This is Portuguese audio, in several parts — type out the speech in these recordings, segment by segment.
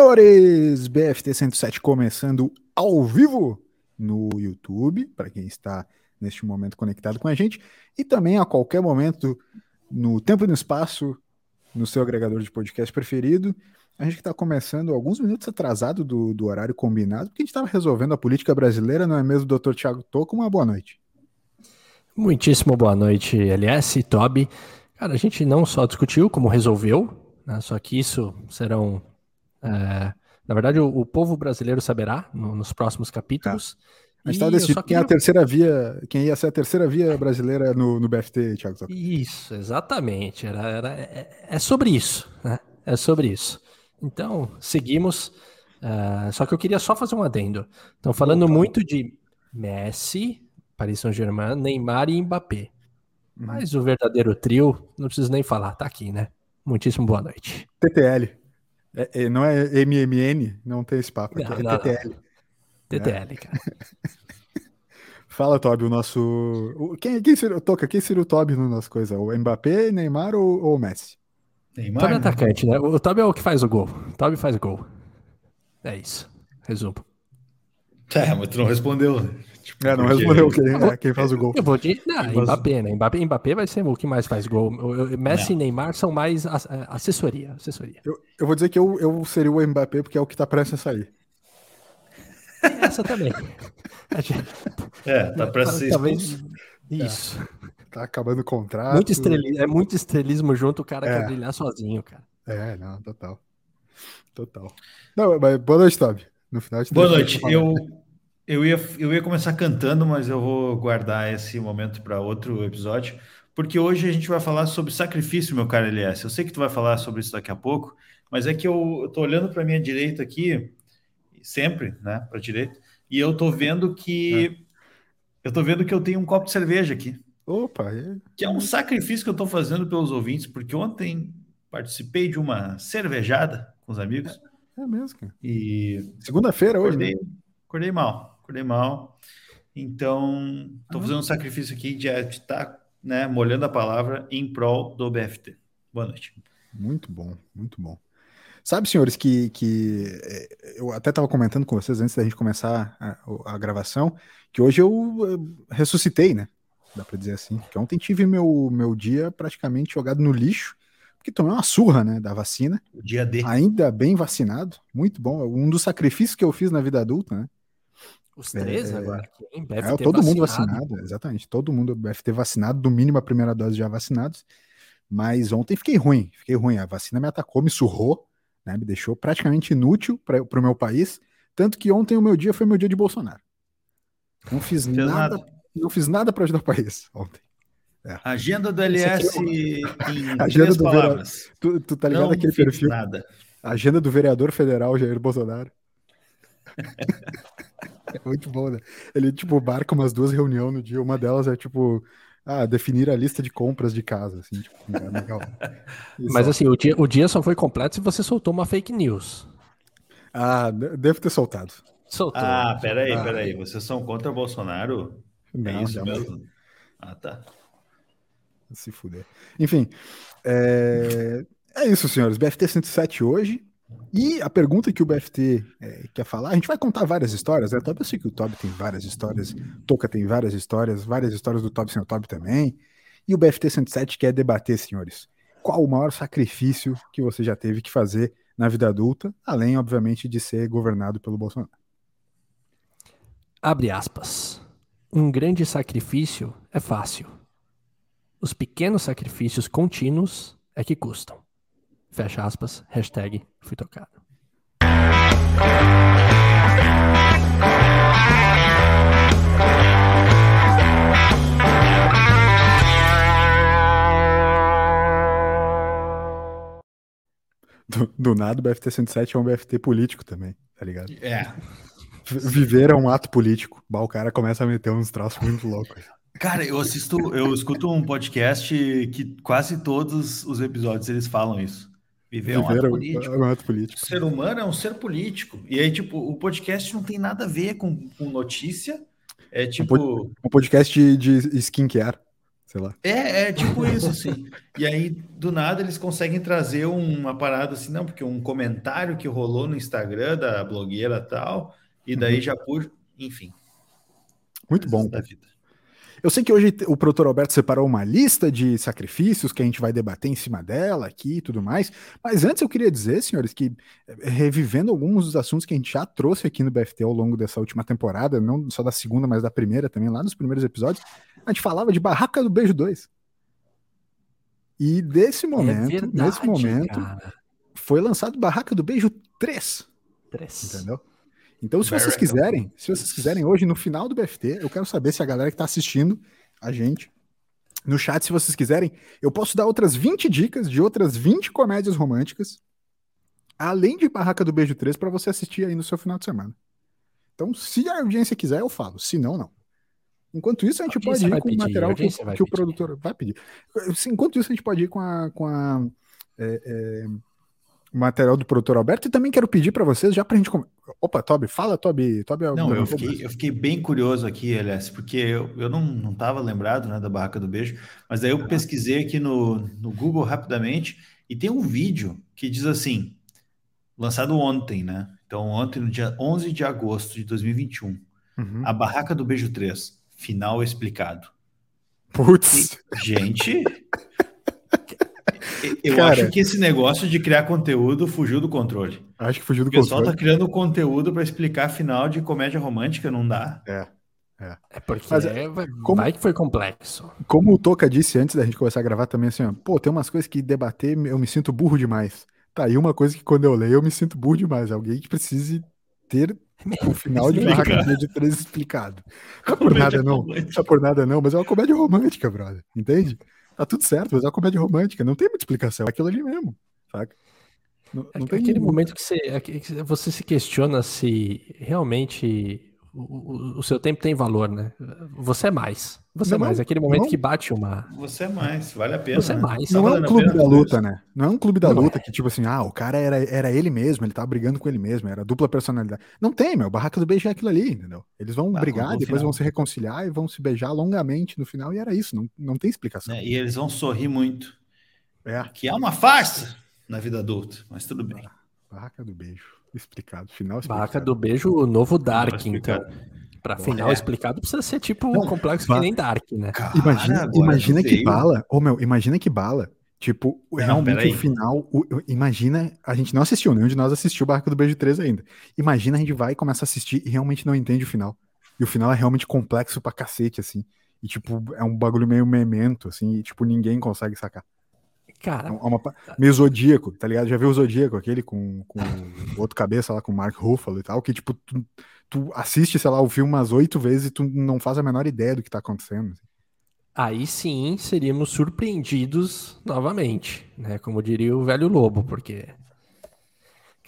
senhores! BFT 107 começando ao vivo no YouTube, para quem está neste momento conectado com a gente, e também a qualquer momento no tempo e no espaço, no seu agregador de podcast preferido. A gente está começando alguns minutos atrasado do, do horário combinado, porque a gente estava resolvendo a política brasileira, não é mesmo, doutor Tiago Toco? Uma boa noite. Muitíssimo boa noite, LS, Toby. Cara, a gente não só discutiu como resolveu, né, só que isso serão é, na verdade, o, o, povo brasileiro saberá no, nos próximos capítulos. É. A gente estava decidindo quem, é a terceira via, quem ia ser a terceira via brasileira no, no BFT, Thiago. Isso, exatamente. Era, era, é, é sobre isso. Né? É sobre isso. Então, seguimos. Uh, só que eu queria só fazer um adendo. Estão falando Opa. muito de Messi, Paris Saint-Germain, Neymar e Mbappé. Uhum. Mas o verdadeiro trio, não preciso nem falar, tá aqui, né? Muitíssimo boa noite. TTL. É, é, não é MMN, não tem esse papo aqui, não, é TTL. Não. TTL, cara. Fala, Toby, o nosso. Quem, quem seria, Toca, quem seria o Toby no nosso coisa? O Mbappé, Neymar ou, ou o Messi? Neymar. Toby é né? atacante, né? O Toby é o que faz o gol. O Toby faz gol. É isso. Resumo. É, mas tu não respondeu. Tipo, é, não porque... respondeu quem, é, quem faz o gol. Eu vou de. Não, Mbappé, né? Mbappé, Mbappé vai ser o que mais faz gol. Messi não. e Neymar são mais assessoria. assessoria. Eu, eu vou dizer que eu, eu seria o Mbappé porque é o que tá prestes a sair. Essa também. É, tá prestes a ser Talvez... Isso. É, tá acabando o contrato. Muito estrelismo, é muito estrelismo junto, o cara é. quer brilhar sozinho, cara. É, não, total. Total. Não, mas boa noite, Tobi. No final Boa noite. Eu, eu, ia, eu ia começar cantando, mas eu vou guardar esse momento para outro episódio, porque hoje a gente vai falar sobre sacrifício, meu caro LS. Eu sei que tu vai falar sobre isso daqui a pouco, mas é que eu, estou olhando para minha direita aqui, sempre, né, para direita, e eu estou vendo que é. eu tô vendo que eu tenho um copo de cerveja aqui. Opa, é... que é um sacrifício que eu estou fazendo pelos ouvintes, porque ontem participei de uma cervejada com os amigos. É, é mesmo, cara. E segunda-feira hoje, acordei, né? acordei mal, acordei mal. Então, estou fazendo um sacrifício aqui de estar tá, né, molhando a palavra em prol do BFT. Boa noite. Muito bom, muito bom. Sabe, senhores, que, que é, eu até estava comentando com vocês antes da gente começar a, a gravação, que hoje eu, eu ressuscitei, né? Dá para dizer assim. Que ontem tive meu, meu dia praticamente jogado no lixo, porque tomei uma surra, né, da vacina. O dia D. Ainda bem vacinado, muito bom. Um dos sacrifícios que eu fiz na vida adulta, né? Os três é, agora. Quem é, todo mundo vacinado, exatamente. Todo mundo deve ter vacinado, no mínimo a primeira dose já vacinados. Mas ontem fiquei ruim, fiquei ruim. A vacina me atacou, me surrou, né, me deixou praticamente inútil para o meu país. Tanto que ontem o meu dia foi meu dia de Bolsonaro. Não fiz nada, nada, não fiz nada para ajudar o país ontem. É. Agenda do LS é em Agenda do palavras. Tu, tu, tá ligado Não aquele perfil? Nada. Agenda do vereador federal Jair Bolsonaro. É muito bom, né? Ele, tipo, marca umas duas reuniões no dia. Uma delas é, tipo, ah, definir a lista de compras de casa, assim, tipo, é legal. Mas, assim, o dia, o dia só foi completo se você soltou uma fake news. Ah, devo ter soltado. Soltou. Ah, peraí, ah, peraí. Vocês são contra o Bolsonaro? Não, é isso mesmo? Ah, tá. Se fuder. Enfim, é... é isso, senhores. BFT 107 hoje. E a pergunta que o BFT é, quer falar, a gente vai contar várias histórias, né? Eu sei que o Toby tem várias histórias, Toca tem várias histórias, várias histórias do Toby sem o Toby também. E o BFT 107 quer debater, senhores, qual o maior sacrifício que você já teve que fazer na vida adulta, além, obviamente, de ser governado pelo Bolsonaro. Abre aspas. Um grande sacrifício é fácil os pequenos sacrifícios contínuos é que custam. Fecha aspas, hashtag fui tocado. Do, do, nada, o BFT 107 é um BFT político também, tá ligado? É. Viver é um ato político. Bah, o cara começa a meter uns troços muito loucos. Cara, eu assisto, eu escuto um podcast que quase todos os episódios eles falam isso. Viver é um ato político. É um ato político. O ser humano é um ser político. E aí, tipo, o podcast não tem nada a ver com, com notícia. É tipo. Um podcast de, de skincare. sei lá. É, é tipo isso, assim. E aí, do nada, eles conseguem trazer uma parada assim, não, porque um comentário que rolou no Instagram da blogueira tal, e daí uhum. já por. Enfim. Muito bom. Da vida. Eu sei que hoje o produtor Alberto separou uma lista de sacrifícios que a gente vai debater em cima dela aqui e tudo mais, mas antes eu queria dizer, senhores, que eh, revivendo alguns dos assuntos que a gente já trouxe aqui no BFT ao longo dessa última temporada, não só da segunda, mas da primeira também, lá nos primeiros episódios, a gente falava de Barraca do Beijo 2. E desse é momento, é verdade, nesse momento, cara. foi lançado Barraca do Beijo 3. 3. Entendeu? Então, se vocês quiserem, se vocês quiserem hoje no final do BFT, eu quero saber se a galera que está assistindo a gente no chat, se vocês quiserem, eu posso dar outras 20 dicas de outras 20 comédias românticas, além de Barraca do Beijo 3 para você assistir aí no seu final de semana. Então, se a audiência quiser, eu falo. Se não, não. Enquanto isso, a gente pode ir com o material que, que o produtor vai pedir. Enquanto isso, a gente pode ir com a, com a é, é, material do produtor Alberto e também quero pedir para vocês, já para a gente. Opa, Toby, fala, Toby. Toby não, eu fiquei, eu fiquei bem curioso aqui, aliás, porque eu, eu não, não tava lembrado né, da Barraca do Beijo, mas daí eu pesquisei aqui no, no Google rapidamente e tem um vídeo que diz assim, lançado ontem, né? Então, ontem, no dia 11 de agosto de 2021, uhum. a Barraca do Beijo 3, final explicado. Putz! E, gente, eu Cara, acho que esse negócio de criar conteúdo fugiu do controle. Acho que fugiu do controle. O pessoal controle. tá criando conteúdo para explicar final de comédia romântica, não dá. É. É, é porque Mas, é, como, vai que foi complexo. Como o Toca disse antes da gente começar a gravar também, assim, ó, pô, tem umas coisas que debater eu me sinto burro demais. Tá aí uma coisa que quando eu leio eu me sinto burro demais. Alguém que precise ter o final de Barraca de três explicado. Não é por nada não, não é por nada não, mas é uma comédia romântica, brother, entende? Tá tudo certo, mas é uma comédia romântica, não tem muita explicação, é aquilo ali mesmo, saca? Não, não tem aquele momento que você, que você se questiona se realmente o, o, seu tempo tem valor, né? Você é mais. Você é não, é mais. É aquele momento não, que bate uma. Você é mais, vale a pena. Você é né? é mais. Não é um clube da luta, né? Não é um clube da luta é. que, tipo assim, ah, o cara era, era ele mesmo, ele tava brigando com ele mesmo, era dupla personalidade. Não tem, meu. Barraca do beijo é aquilo ali, entendeu? Eles vão ah, brigar, depois final. vão se reconciliar e vão se beijar longamente no final, e era isso. Não, não tem explicação. e eles vão sorrir muito. É. Que é uma farsa na vida adulta, mas tudo bem. Barraca do beijo. Explicado, final explicado. Barraca do beijo, o novo Dark, então. Pra final é. explicado precisa ser tipo um complexo que nem Dark, né? Cara, imagina imagina que bala, ou oh, meu, imagina que bala. Tipo, não, realmente o final. O, imagina, a gente não assistiu, nenhum de nós assistiu o Barco do Beijo 3 ainda. Imagina a gente vai e começa a assistir e realmente não entende o final. E o final é realmente complexo pra cacete, assim. E, tipo, é um bagulho meio memento, assim, e, tipo, ninguém consegue sacar. Cara. É uma, meio zodíaco, tá ligado? Já viu o zodíaco, aquele com, com outro cabeça lá, com o Mark Ruffalo e tal, que, tipo, tu, tu assiste, sei lá, o filme umas oito vezes e tu não faz a menor ideia do que tá acontecendo. Assim. Aí sim seríamos surpreendidos novamente, né? Como diria o velho lobo, porque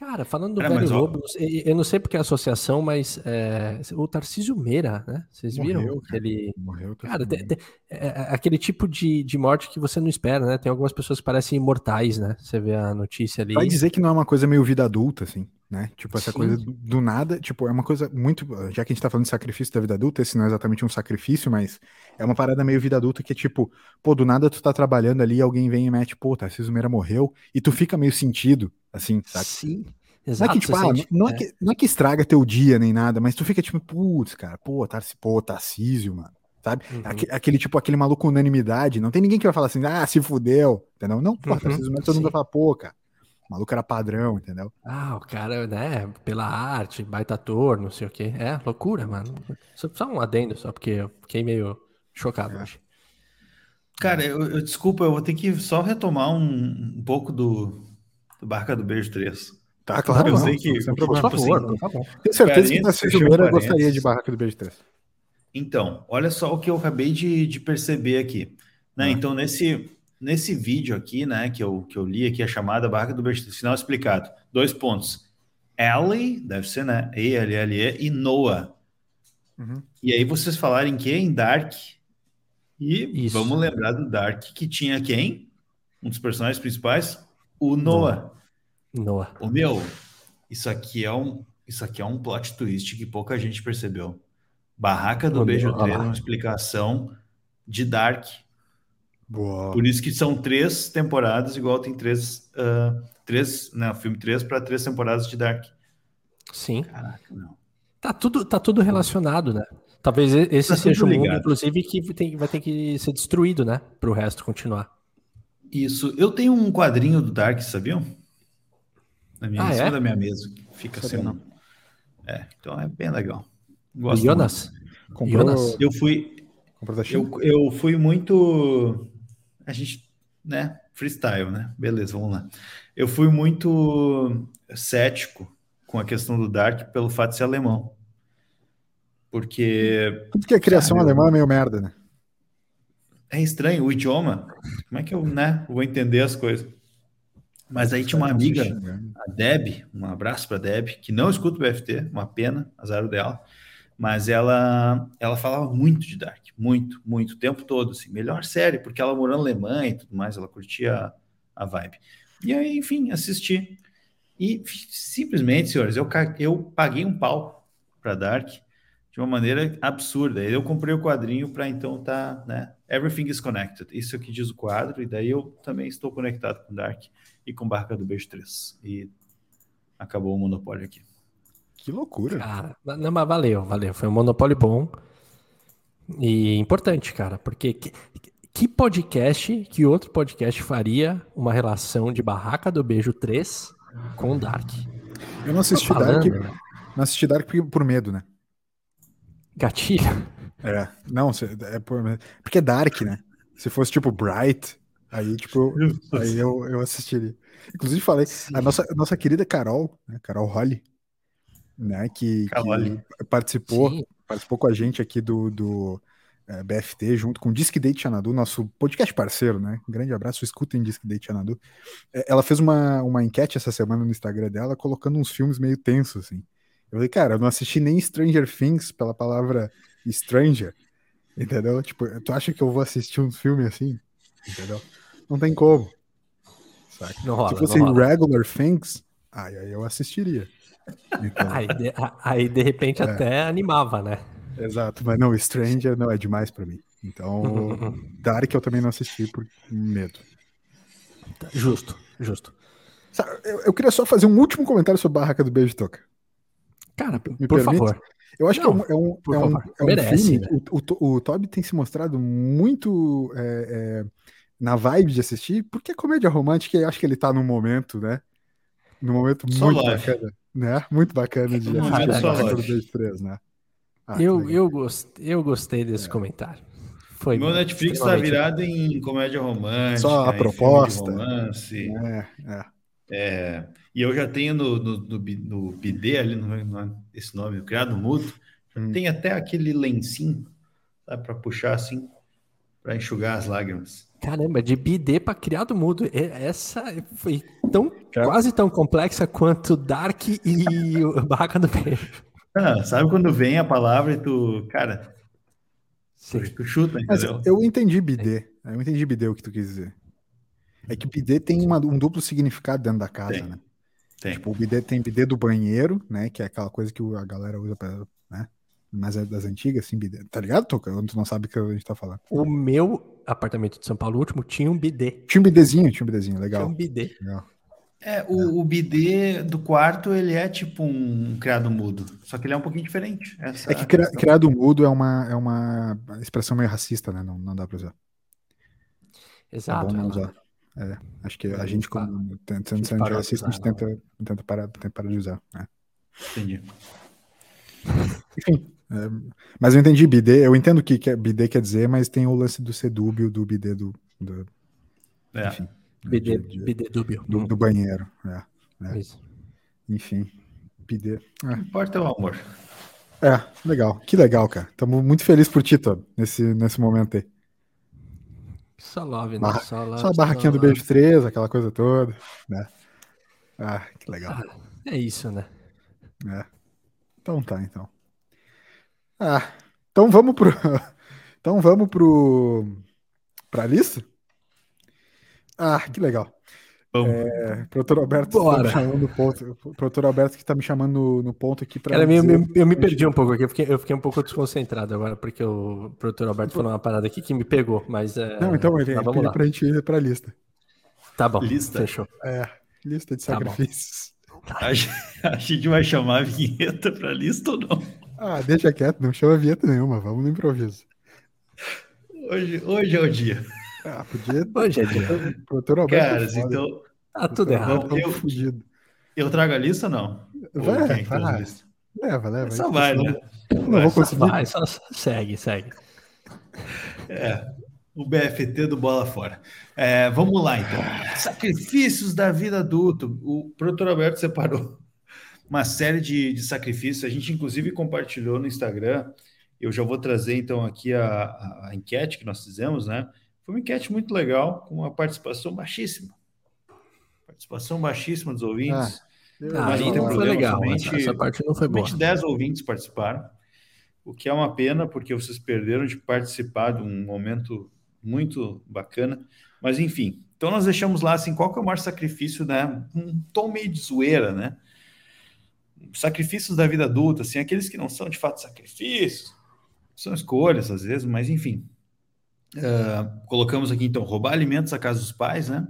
Cara, falando do Cara, Velho Lobo, eu não sei porque é a associação, mas é, o Tarcísio Meira, né? Vocês viram? Morreu, ele... Morreu, cara, te, te, é, é, aquele tipo de, de morte que você não espera, né? Tem algumas pessoas que parecem imortais, né? Você vê a notícia ali. Vai dizer que não é uma coisa meio vida adulta, assim, né? Tipo, essa Sim. coisa do, do, nada, tipo, é uma coisa muito. Já que a gente tá falando de sacrifício da vida adulta, esse não é exatamente um sacrifício, mas é uma parada meio vida adulta que é tipo, pô, do nada tu tá trabalhando ali, alguém vem e mete, pô, Tarcísio Meira morreu, e tu fica meio sentido, assim, sabe? Sim. Exato, não é que, tipo, ah, sente, não, é. é. que, não é que estraga teu dia nem nada, mas tu fica tipo, putz, cara, pô, Tarcísio, pô, Tarcísio, mano. Sabe? Uhum. Aquele, aquele, tipo, aquele maluco unanimidade. Não tem ninguém que vai falar assim, ah, se fudeu, entendeu? Não, pô, uhum. Tarcísio, mas todo mundo vai falar, pô, cara. O maluco era padrão, entendeu? Ah, o cara, né, pela arte, baita ator, não sei o quê. É, loucura, mano. Só, só um adendo, só porque eu fiquei meio chocado é. hoje. Cara, eu, eu, desculpa, eu vou ter que só retomar um, um pouco do, do Barca do Beijo 3. Tá, claro. Eu não, sei que. Sem problema. Tipo, favor, assim, favor. Tenho certeza que na primeira gostaria de Barraca do Beijo 3. Então, olha só o que eu acabei de, de perceber aqui. Né? Ah. Então, nesse, nesse vídeo aqui, né, que eu, que eu li aqui, a chamada Barraca do Beijo 3, final explicado. Dois pontos. Ellie, deve ser, né? E-L-L-E, e Noah. Uhum. E aí vocês falarem que em Dark. E Isso. vamos lembrar do Dark, que tinha quem? Um dos personagens principais? O Noah. Noah. Noah. O meu, isso aqui é um, isso aqui é um plot twist que pouca gente percebeu. Barraca do Beijo 3 é uma explicação de Dark. Boa. Por isso que são três temporadas, igual tem três, uh, três né, filme três para três temporadas de Dark. Sim. Caraca, não. Tá tudo, tá tudo relacionado, né? Talvez esse tá seja um mundo, inclusive, que tem, vai ter que ser destruído, né? Para o resto continuar. Isso. Eu tenho um quadrinho do Dark, sabiam? Na minha, ah, em cima é? da minha mesa. Fica assim. Não. É, então é bem legal. Gosto Jonas? Comprou... Jonas? Eu fui. Eu, eu fui muito. A gente, né? Freestyle, né? Beleza, vamos lá. Eu fui muito cético com a questão do Dark pelo fato de ser alemão. Porque. Tudo que a criação sabe, alemã é meio merda, né? É estranho, o idioma. Como é que eu, né, vou entender as coisas? Mas aí tinha uma amiga, a Deb, um abraço para Deb, que não escuta o BFT, uma pena, azar dela, mas ela ela falava muito de Dark, muito, muito, o tempo todo, assim, melhor série, porque ela morou na Alemanha e tudo mais, ela curtia a, a vibe. E aí, enfim, assisti. E simplesmente, senhores, eu, eu paguei um pau para Dark de uma maneira absurda. Eu comprei o quadrinho para então tá, né? Everything is connected. Isso aqui diz o quadro, e daí eu também estou conectado com Dark e com Barca do Beijo 3. E acabou o monopólio aqui. Que loucura. Cara, não, mas valeu, valeu. Foi um monopólio bom e importante, cara, porque que, que podcast, que outro podcast faria uma relação de Barraca do Beijo 3 com Dark? Eu não assisti Dark, não assisti Dark por medo, né? Gatilho? É, não, é por, porque é Dark, né? Se fosse tipo Bright, Aí, tipo, aí eu, eu assistiria. Inclusive, falei, a nossa, a nossa querida Carol, né, Carol Holly, né, que, que participou, participou com a gente aqui do, do é, eh, BFT, junto com o Disque Date Xanadu, nosso podcast parceiro, né? Um grande abraço, escutem Disque Date Xanadu. É, ela fez uma, uma enquete essa semana no Instagram dela, colocando uns filmes meio tensos, assim. Eu falei, cara, eu não assisti nem Stranger Things pela palavra Stranger, entendeu? Tipo, tu acha que eu vou assistir um filme assim? Entendeu? Não tem como. Não rola, Se fosse regular things, aí, aí eu assistiria. Então... Aí, de, aí, de repente, é. até animava, né? Exato, mas não, Stranger não é demais para mim. Então, Dark eu também não assisti por medo. Justo, justo. Eu, eu, queria só fazer um último comentário sobre a Barraca do Beijo Toca. Cara, Me por permite? favor. Eu acho não, que é um, é um, é um, é um Merece, filme. Né? O, o, o, Toby tem se mostrado muito é, é, na vibe de assistir, porque comédia romântica, eu acho que ele tá num momento, né? Num momento muito bacana, né? Muito bacana de assistir três, né? Ah, eu, eu, gost, eu gostei desse é. comentário. Foi Meu Netflix tá virado em comédia romântica. Só a proposta. Romance. É, é. é, e eu já tenho no, no, no, no BD ali, no, no, esse nome, o Criado Mudo, hum. tem até aquele lencinho, para puxar assim, para enxugar as lágrimas. Caramba, de BD para criado mudo. Essa foi tão, quase tão complexa quanto Dark e Barraca do Beijo. Ah, sabe quando vem a palavra e tu, cara, Sim. tu chuta, entendeu? Mas eu entendi BD. Eu entendi BD o que tu quis dizer. É que BD tem uma, um duplo significado dentro da casa, tem. né? Tem. Tipo, o BD tem BD do banheiro, né? Que é aquela coisa que a galera usa pra, né? Mas é das antigas, assim, BD. Tá ligado, Toca? Tu não sabe o que a gente tá falando. O meu apartamento de São Paulo último tinha um bidê. Tinha um bidêzinho, tinha um bidêzinho, legal. Tinha um bidê. Legal. É, o, é. o bidê do quarto, ele é tipo um criado mudo, só que ele é um pouquinho diferente. Essa é que cri, criado mudo é uma, é uma expressão meio racista, né? Não, não dá pra usar. Exato. É bom não usar. É, acho que a gente, como sendo sendo racista, a gente tenta, tenta, parar, tenta parar de usar. Né? Entendi. Enfim, é, mas eu entendi bidê, eu entendo o que, que é, bidê quer dizer, mas tem o lance do sedúbio, do bidê do. do é. Enfim, bidê, de, de, bidê dúbio. Do, do banheiro. É, é. Isso. Enfim, bidê. É. Importa o amor. É, legal. Que legal, cara. Estamos muito felizes por ti, Todd, nesse, nesse momento aí. Só love, né? Barra, só, love, só a barraquinha só do beijo 3, aquela coisa toda, né? Ah, que legal. Ah, é isso, né? É. Então tá, então. Ah, então vamos pro. Então vamos pro. pra lista? Ah, que legal. Vamos. É, produtor Alberto tá me chamando no ponto. Produtor Alberto que tá me chamando no, no ponto aqui para. eu, eu, eu, me perdi um pouco aqui, eu fiquei, eu fiquei um pouco desconcentrado agora, porque o produtor Alberto falou uma parada aqui que me pegou, mas. É... Não, então ele tá, vamos lá. pra gente ir pra lista. Tá bom. Lista. Fechou. É, lista de tá sacrifícios. Tá a, a gente vai chamar a vinheta pra lista ou não? Ah, deixa quieto, não chama vinheta nenhuma, vamos no improviso. Hoje, hoje é o dia. Ah, podia. Hoje é dia. Caras, então. Tá tudo errado. Eu, fudido. eu trago a lista ou não? Vai, vai. vai. Lista? Leva, leva. Só vai, né? Não, não vou conseguir. Vai, só segue, segue. É, o BFT do Bola Fora. É, vamos lá, então. Sacrifícios da vida adulta. O produtor Alberto separou uma série de, de sacrifícios. A gente, inclusive, compartilhou no Instagram. Eu já vou trazer, então, aqui a, a, enquete que nós fizemos, né? Foi uma enquete muito legal, com uma participação baixíssima. Participação baixíssima dos ouvintes. Ah, mas não problema, foi legal, somente, essa parte não foi boa. Somente 10 ouvintes participaram, o que é uma pena, porque vocês perderam de participar de um momento muito bacana. Mas, enfim, então nós deixamos lá, assim, qual que é o maior sacrifício, né? Um tom meio de zoeira, né? Sacrifícios da vida adulta, assim, aqueles que não são de fato sacrifícios, são escolhas às vezes, mas enfim, Uh, colocamos aqui, então, roubar alimentos à casa dos pais, né?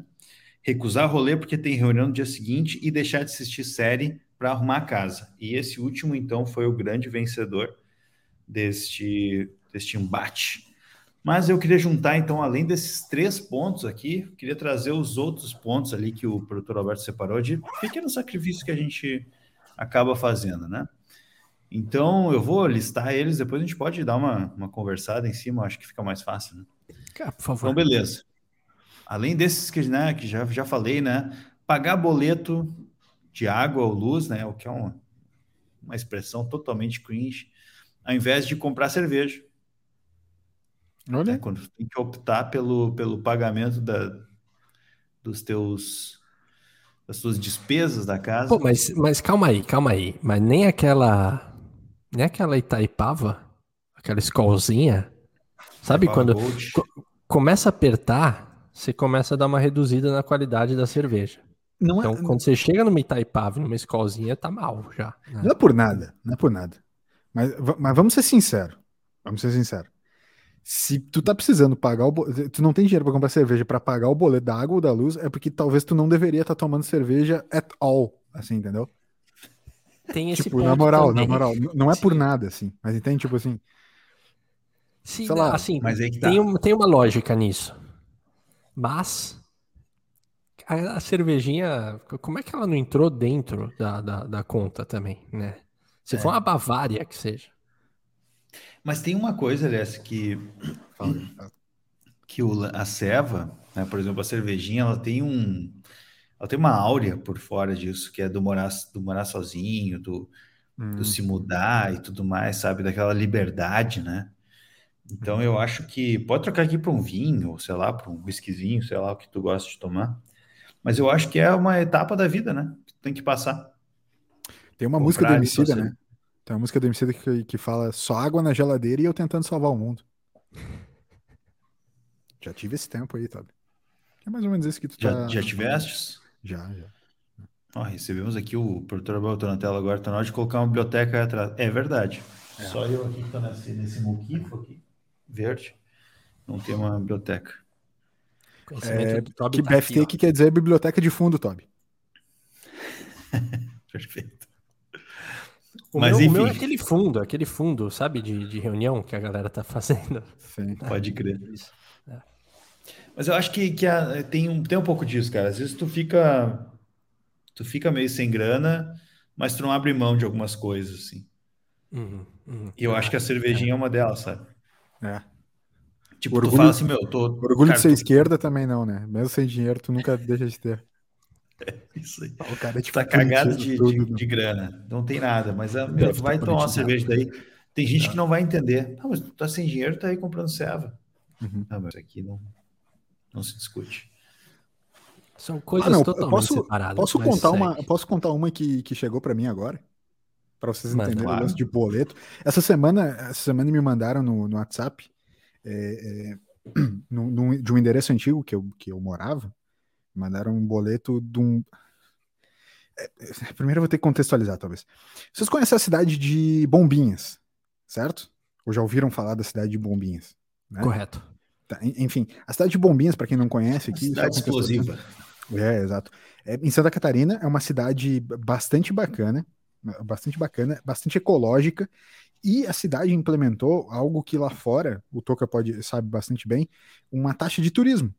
Recusar rolê porque tem reunião no dia seguinte e deixar de assistir série para arrumar a casa. E esse último, então, foi o grande vencedor deste, deste embate. Mas eu queria juntar, então, além desses três pontos aqui, queria trazer os outros pontos ali que o produtor Alberto separou de pequenos sacrifícios que a gente acaba fazendo, né? Então, eu vou listar eles, depois a gente pode dar uma, uma conversada em cima, acho que fica mais fácil, né? Cara, por favor. Então, beleza. Além desses que, né, que já, já falei, né? Pagar boleto de água ou luz, né? O que é uma, uma expressão totalmente cringe, ao invés de comprar cerveja. Olha. É, quando tem que optar pelo, pelo pagamento da, dos teus das suas despesas da casa. Pô, mas, mas calma aí, calma aí. Mas nem aquela nem aquela Itaipava, aquela escolzinha. Sabe quando co começa a apertar, você começa a dar uma reduzida na qualidade da cerveja. Não é então, é... quando você chega numa Itaipava, numa escolzinha, tá mal já. Né? Não é por nada, não é por nada. Mas, mas vamos ser sinceros. Vamos ser sinceros. Se tu tá precisando pagar o boleto, tu não tem dinheiro para comprar cerveja para pagar o boleto da água ou da luz, é porque talvez tu não deveria estar tá tomando cerveja at all, assim, entendeu? Tem esse tipo, na moral, também. na moral, não é Sim. por nada, assim, mas entende, tipo assim. Sim, sei lá, assim, mas tá. tem, tem uma lógica nisso. Mas a, a, cervejinha, como é que ela não entrou dentro da, da, da conta também, né? Se é. for uma Bavária que seja. Mas tem uma coisa, aliás, que, que o, a ceva, né, por exemplo, a cervejinha, ela tem um ela tem uma áurea por fora disso, que é do morar, do morar sozinho, do, hum. do se mudar e tudo mais, sabe? Daquela liberdade, né? Então eu acho que pode trocar aqui para um vinho, sei lá, para um whiskyzinho, sei lá o que tu gosta de tomar. Mas eu acho que é uma etapa da vida, né? Que tem que passar. Tem uma Comprar música do Emicida, né? Tem uma música do Emicida que, que fala só água na geladeira e eu tentando salvar o mundo. Já tive esse tempo aí, sabe? É mais ou menos isso que tu já, tá... Já tiveste? Já, já. Ó, recebemos aqui o produtor botou na tela agora, tá na hora de colocar uma biblioteca atrás. É verdade. É. Só eu aqui que tô nesse, nesse muquifo aqui, verde, não tem uma biblioteca. É, que tá BFT aqui, que quer dizer biblioteca de fundo, Toby. Perfeito. O, Mas, meu, enfim. o meu é aquele fundo, aquele fundo, sabe, de, de reunião que a galera tá fazendo. Sim, pode crer. Isso. Mas eu acho que, que a, tem, um, tem um pouco disso, cara. Às vezes tu fica, tu fica meio sem grana, mas tu não abre mão de algumas coisas, assim. Uhum, uhum. E eu acho que a cervejinha é, é uma delas, sabe? É. Tipo, orgulho, tu fala assim, meu, tô. Orgulho cara, de ser tô... esquerda também não, né? Mesmo sem dinheiro, tu nunca deixa de ter. É isso aí. O cara é, tipo, tá cagado de, de, de, grana. Não tem nada, mas a, meu, tu vai tomar uma cerveja daí. Tem gente que não vai entender. Ah, mas tu tá sem dinheiro, tá aí comprando serva. Uhum. Não, mas aqui não, não se discute. São coisas ah, não, totalmente posso, separadas. Posso contar, uma, posso contar uma que, que chegou para mim agora? Para vocês Mano, entenderem claro. o lance de boleto. Essa semana, essa semana me mandaram no, no WhatsApp é, é, no, no, de um endereço antigo que eu, que eu morava. Mandaram um boleto de um. É, é, primeiro eu vou ter que contextualizar, talvez. Vocês conhecem a cidade de Bombinhas, certo? Ou já ouviram falar da cidade de Bombinhas? Né? Correto. Tá, enfim, a cidade de Bombinhas, para quem não conhece aqui. Cidade explosiva. É, exato. É, em Santa Catarina é uma cidade bastante bacana, bastante bacana, bastante ecológica, e a cidade implementou algo que lá fora, o Toca pode sabe bastante bem, uma taxa de turismo.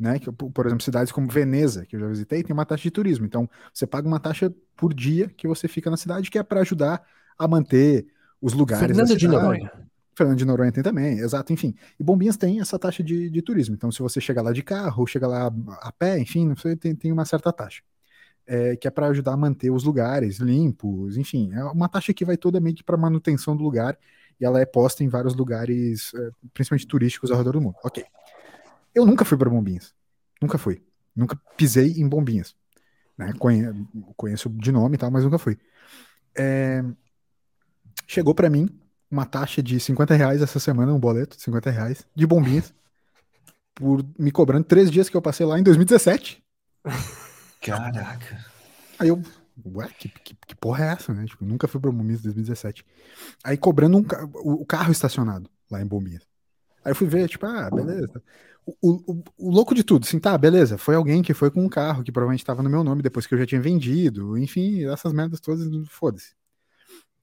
Né? Que, por exemplo, cidades como Veneza, que eu já visitei, tem uma taxa de turismo. Então, você paga uma taxa por dia que você fica na cidade, que é para ajudar a manter os lugares. Fernando de Noronha. Fernando de Noronha tem também, exato, enfim. E Bombinhas tem essa taxa de, de turismo. Então, se você chega lá de carro, chega lá a pé, enfim, você tem, tem uma certa taxa. É, que é para ajudar a manter os lugares limpos, enfim, é uma taxa que vai toda meio que para manutenção do lugar e ela é posta em vários lugares, é, principalmente turísticos ao redor do mundo. Ok. Eu nunca fui para Bombinhas, nunca fui, nunca pisei em Bombinhas. Né? Conheço de nome e tal, mas nunca fui. É... Chegou para mim uma taxa de 50 reais essa semana, um boleto de 50 reais, de bombinhas, por me cobrando três dias que eu passei lá em 2017. Caraca. Aí eu, ué, que, que, que porra é essa, né? Tipo, nunca fui pra Bombinhas em 2017. Aí cobrando um, o, o, carro estacionado lá em Bombinhas. Aí eu fui ver, tipo, ah, beleza. O, o, o, louco de tudo, assim, tá, beleza, foi alguém que foi com um carro que provavelmente tava no meu nome depois que eu já tinha vendido, enfim, essas merdas todas, foda-se.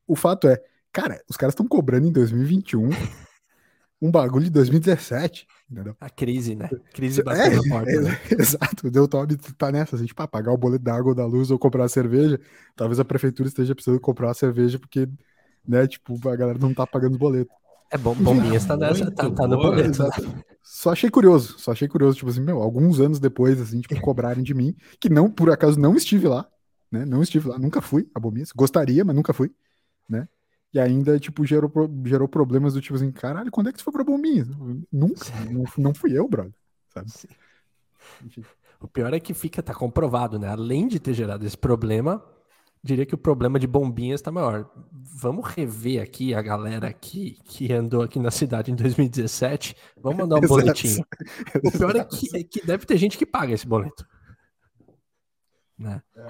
O fato é, Cara, os caras estão cobrando em 2021 um bagulho de 2017, entendeu? A crise, né? Crise bateu é, na porta. É, né? Exato, o Deltob tá nessa, a gente, pá, pagar o boleto da água ou da luz ou comprar a cerveja, talvez a prefeitura esteja precisando comprar a cerveja porque, né, tipo, a galera não tá pagando os boletos. É bom, bombinhas tá, nessa, tá, tá no boleto. Né? Só achei curioso, só achei curioso, tipo assim, meu, alguns anos depois, assim, tipo, cobrarem de mim, que não, por acaso, não estive lá, né, não estive lá, nunca fui a Bombinhas, gostaria, mas nunca fui, né, e ainda, tipo, gerou, gerou problemas do tipo assim, caralho, quando é que tu foi pra Bombinhas? Nunca, não, não fui eu, brother. Sabe? O pior é que fica, tá comprovado, né? Além de ter gerado esse problema, diria que o problema de bombinhas está maior. Vamos rever aqui a galera que, que andou aqui na cidade em 2017. Vamos mandar um Exato. boletim. O pior é que, é que, deve ter gente que paga esse boleto. Né? É,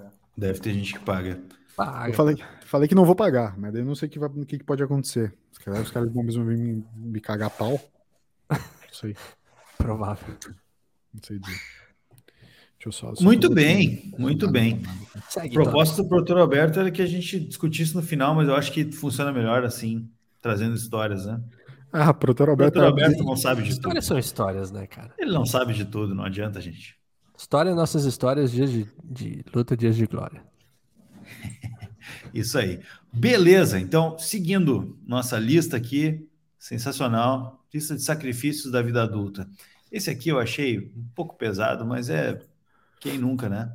é. Deve ter gente que paga. Paga. Eu falei, falei que não vou pagar, mas daí eu não sei o que, vai, o que pode acontecer. Se calhar os caras vão mesmo vir me, me cagar pau. Não sei. Provável. Não sei dizer. Deixa eu só. Muito bem, muito bem. Segue, Proposta do produtor Alberto era que a gente discutisse no final, mas eu acho que funciona melhor assim, trazendo histórias, né? Ah, produtor Alberto. O produtor Alberto não sabe de histórias tudo. são histórias, né, cara? Ele não sabe de tudo, não adianta, gente. História, nossas histórias, dias de, de luta, dias de glória. Isso aí. Beleza, então, seguindo nossa lista aqui, sensacional, lista de sacrifícios da vida adulta. Esse aqui eu achei um pouco pesado, mas é quem nunca, né?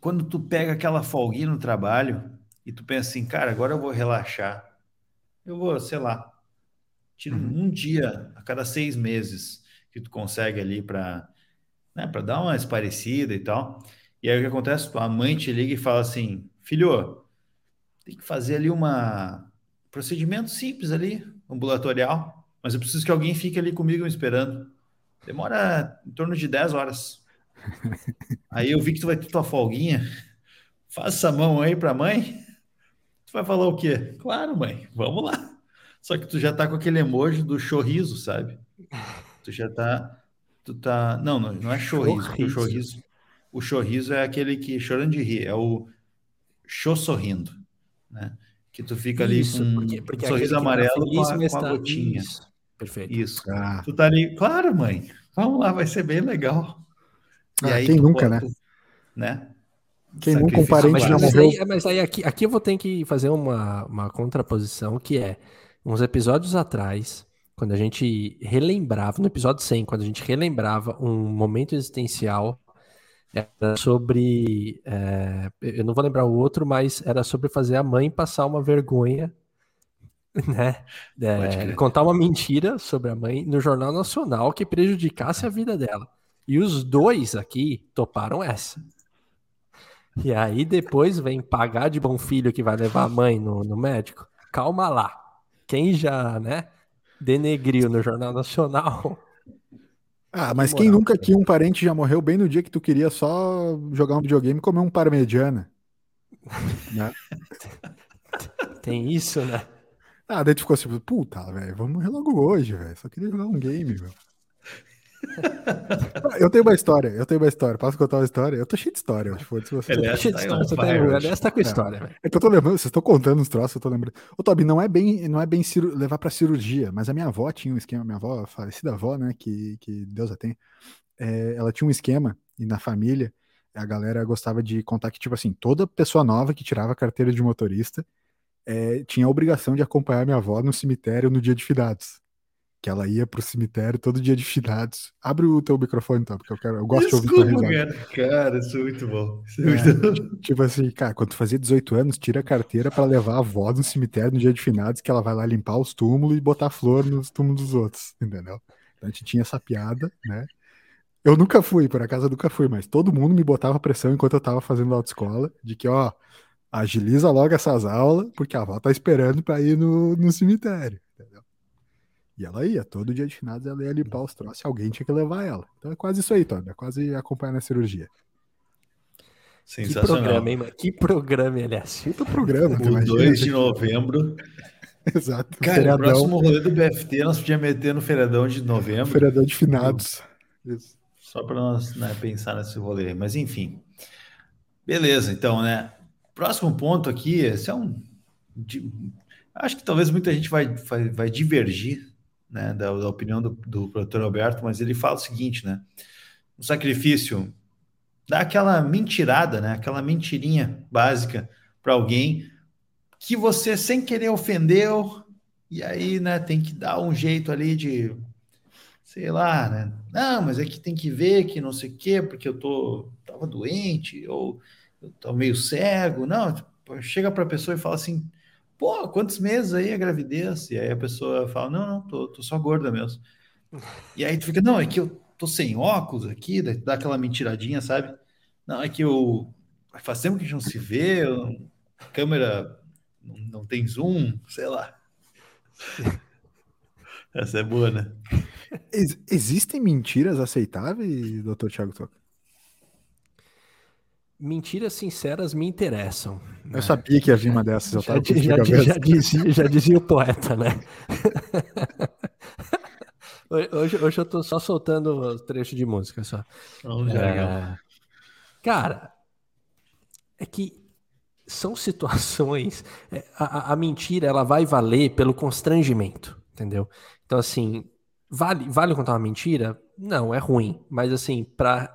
Quando tu pega aquela folguinha no trabalho e tu pensa assim, cara, agora eu vou relaxar. Eu vou, sei lá, tiro uhum. um dia a cada seis meses que tu consegue ali para né, para dar uma esparecida e tal. E aí o que acontece? Tua mãe te liga e fala assim: filho, tem que fazer ali uma procedimento simples ali, ambulatorial, mas eu preciso que alguém fique ali comigo me esperando. Demora em torno de 10 horas. Aí eu vi que tu vai ter tua folguinha. Faça a mão aí para mãe. Tu vai falar o quê? Claro, mãe, vamos lá. Só que tu já tá com aquele emoji do chorriso, sabe? Tu já tá. Tu tá. Não, não, não é chorriso. chorriso. O chorriso o chorriso é aquele que chorando de rir, é o show sorrindo, né? Que tu fica ali isso, com porque, porque um sorriso amarelo com a, com a gotinha. Isso. Perfeito. Isso. Ah. Tu tá ali, claro, mãe. Vamos lá, vai ser bem legal. E ah, aí quem nunca, né? né? Quem nunca um parente já morreu. Mas aí, mas aí aqui, aqui eu vou ter que fazer uma, uma contraposição que é uns episódios atrás, quando a gente relembrava, no episódio 100, quando a gente relembrava um momento existencial era sobre. É, eu não vou lembrar o outro, mas era sobre fazer a mãe passar uma vergonha, né? É, contar uma mentira sobre a mãe no Jornal Nacional que prejudicasse a vida dela. E os dois aqui toparam essa. E aí depois vem pagar de bom filho que vai levar a mãe no, no médico. Calma lá. Quem já, né, denegriu no Jornal Nacional Ah, mas quem nunca que um parente já morreu bem no dia que tu queria só jogar um videogame e comer um parmegiana? né? Tem isso, né? Ah, daí tu ficou assim, puta, velho, vamos logo hoje, velho. Só queria jogar um game, velho. eu tenho uma história, eu tenho uma história. Posso contar uma história? Eu tô cheio de história. Se você... Ele é cheio de história, você tá, aliás, tá com história. É, é que eu tô lembrando, vocês estão contando uns troços, eu tô lembrando. Ô, Tobi, não é bem, não é bem ciru... levar pra cirurgia, mas a minha avó tinha um esquema, minha avó, a falecida avó, né, que, que Deus a tem, é, ela tinha um esquema, e na família, a galera gostava de contar que, tipo assim, toda pessoa nova que tirava a carteira de motorista é, tinha a obrigação de acompanhar minha avó no cemitério no dia de finados que ela ia pro cemitério todo dia de finados. Abre o teu microfone, então, porque eu, quero, eu gosto Desculpa, de ouvir tua risada. Cara, isso é muito bom. É muito... Tipo assim, cara, quando tu fazia 18 anos, tira a carteira para levar a avó no cemitério no dia de finados, que ela vai lá limpar os túmulos e botar flor nos túmulos dos outros, entendeu? Então a gente tinha essa piada, né? Eu nunca fui, por acaso eu nunca fui, mas todo mundo me botava pressão enquanto eu tava fazendo autoescola, de que, ó, agiliza logo essas aulas, porque a avó tá esperando para ir no, no cemitério. E ela ia, todo dia de finados ela ia limpar os troços e alguém tinha que levar ela. Então é quase isso aí, Tony. É quase acompanhar na cirurgia. Que programa, hein, mano? Que programa, aliás. Puta programa. O 2 de novembro. Exato. Cara, feriadão. o próximo rolê do BFT nós podíamos meter no feriadão de novembro. Feriadão de finados. Isso. Só para nós né, pensar nesse rolê. Mas enfim. Beleza, então, né? Próximo ponto aqui, esse é um. Acho que talvez muita gente vai, vai, vai divergir né, da, da opinião do, do produtor Alberto, mas ele fala o seguinte, né? O sacrifício dá aquela mentirada, né? Aquela mentirinha básica para alguém que você sem querer ofendeu e aí, né, tem que dar um jeito ali de sei lá, né? Não, mas é que tem que ver que não sei o quê, porque eu tô tava doente ou eu tô meio cego. Não, tipo, chega para a pessoa e fala assim: pô, quantos meses aí a gravidez? E aí a pessoa fala, não, não, tô, tô só gorda mesmo. E aí tu fica, não, é que eu tô sem óculos aqui, dá aquela mentiradinha, sabe? Não, é que eu faz tempo que a gente não se vê, a câmera não, não tem zoom, sei lá. Essa é boa, né? Ex existem mentiras aceitáveis, doutor Thiago Toca? Mentiras sinceras me interessam. Eu sabia que ia vir uma dessas. Eu já, já, já, dizia, já dizia o poeta, né? hoje, hoje eu tô só soltando trecho de música só. Oh, é... Cara, é que são situações. É, a, a, mentira ela vai valer pelo constrangimento, entendeu? Então, assim, vale, vale contar uma mentira? Não, é ruim. Mas, assim, para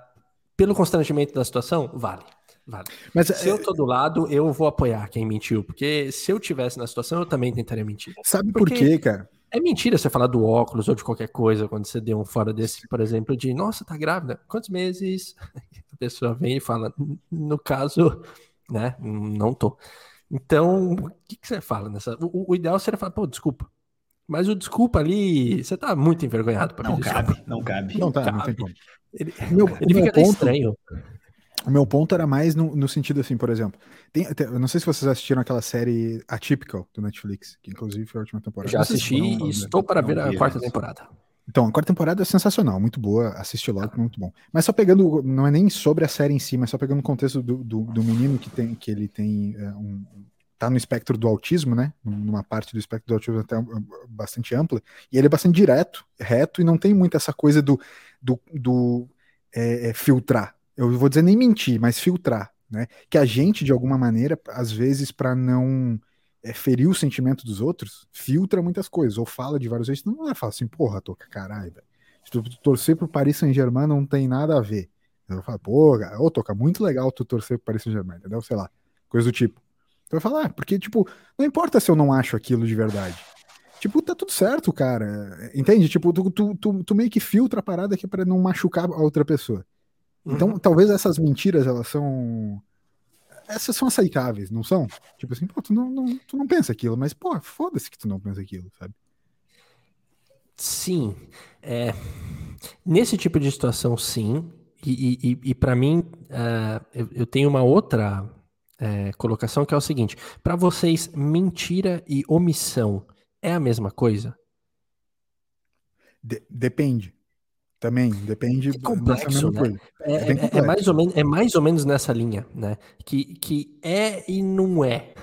pelo constrangimento da situação, vale. Vale. Mas, se é... eu tô do lado, eu vou apoiar quem mentiu, porque se eu tivesse na situação, eu também tentaria mentir. Sabe porque por quê, cara? É mentira você falar do óculos ou de qualquer coisa quando você deu um fora desse, por exemplo, de nossa, tá grávida? Quantos meses? A pessoa vem e fala, no caso, né? Não tô. Então, o que, que você fala nessa? O, o ideal seria falar, pô, desculpa. Mas o desculpa ali, você tá muito envergonhado para não cabe, desculpa. Não cabe, não cabe. Não, tem como. Ele, meu, ele fica ponto, estranho. O meu ponto era mais no, no sentido assim, por exemplo. Tem, tem, eu não sei se vocês assistiram aquela série Atypical do Netflix, que inclusive foi a última temporada. Já assisti e estou para ver a quarta temporada. Então, a quarta temporada é sensacional, muito boa, assiste logo, muito bom. Mas só pegando, não é nem sobre a série em si, mas só pegando o contexto do, do, do menino que tem, que ele tem é, um, tá no espectro do autismo, né? Numa parte do espectro do autismo até bastante ampla, e ele é bastante direto, reto, e não tem muito essa coisa do, do, do é, é, filtrar. Eu vou dizer nem mentir, mas filtrar, né? Que a gente, de alguma maneira, às vezes, para não é, ferir o sentimento dos outros, filtra muitas coisas, ou fala de várias vezes, não é fácil assim, porra, tô caralho, velho. Torcer pro Paris Saint-Germain não tem nada a ver. Eu falo, pô, ô, Toca, muito legal tu torcer pro Paris Saint-Germain, entendeu? Sei lá, coisa do tipo. Vai falar, porque, tipo, não importa se eu não acho aquilo de verdade. Tipo, tá tudo certo, cara. Entende? Tipo, tu, tu, tu, tu meio que filtra a parada aqui para não machucar a outra pessoa. Então, uhum. talvez essas mentiras, elas são. Essas são aceitáveis, não são? Tipo assim, pô, tu não, não tu não pensa aquilo, mas, pô, foda-se que tu não pensa aquilo, sabe? Sim. É... Nesse tipo de situação, sim. E, e, e para mim, uh, eu, eu tenho uma outra é, colocação, que é o seguinte: para vocês, mentira e omissão é a mesma coisa? De depende. Também, depende. É complexo, né? É, é, complexo. é, mais ou menos, é mais ou menos nessa linha, né? Que, que é e não é.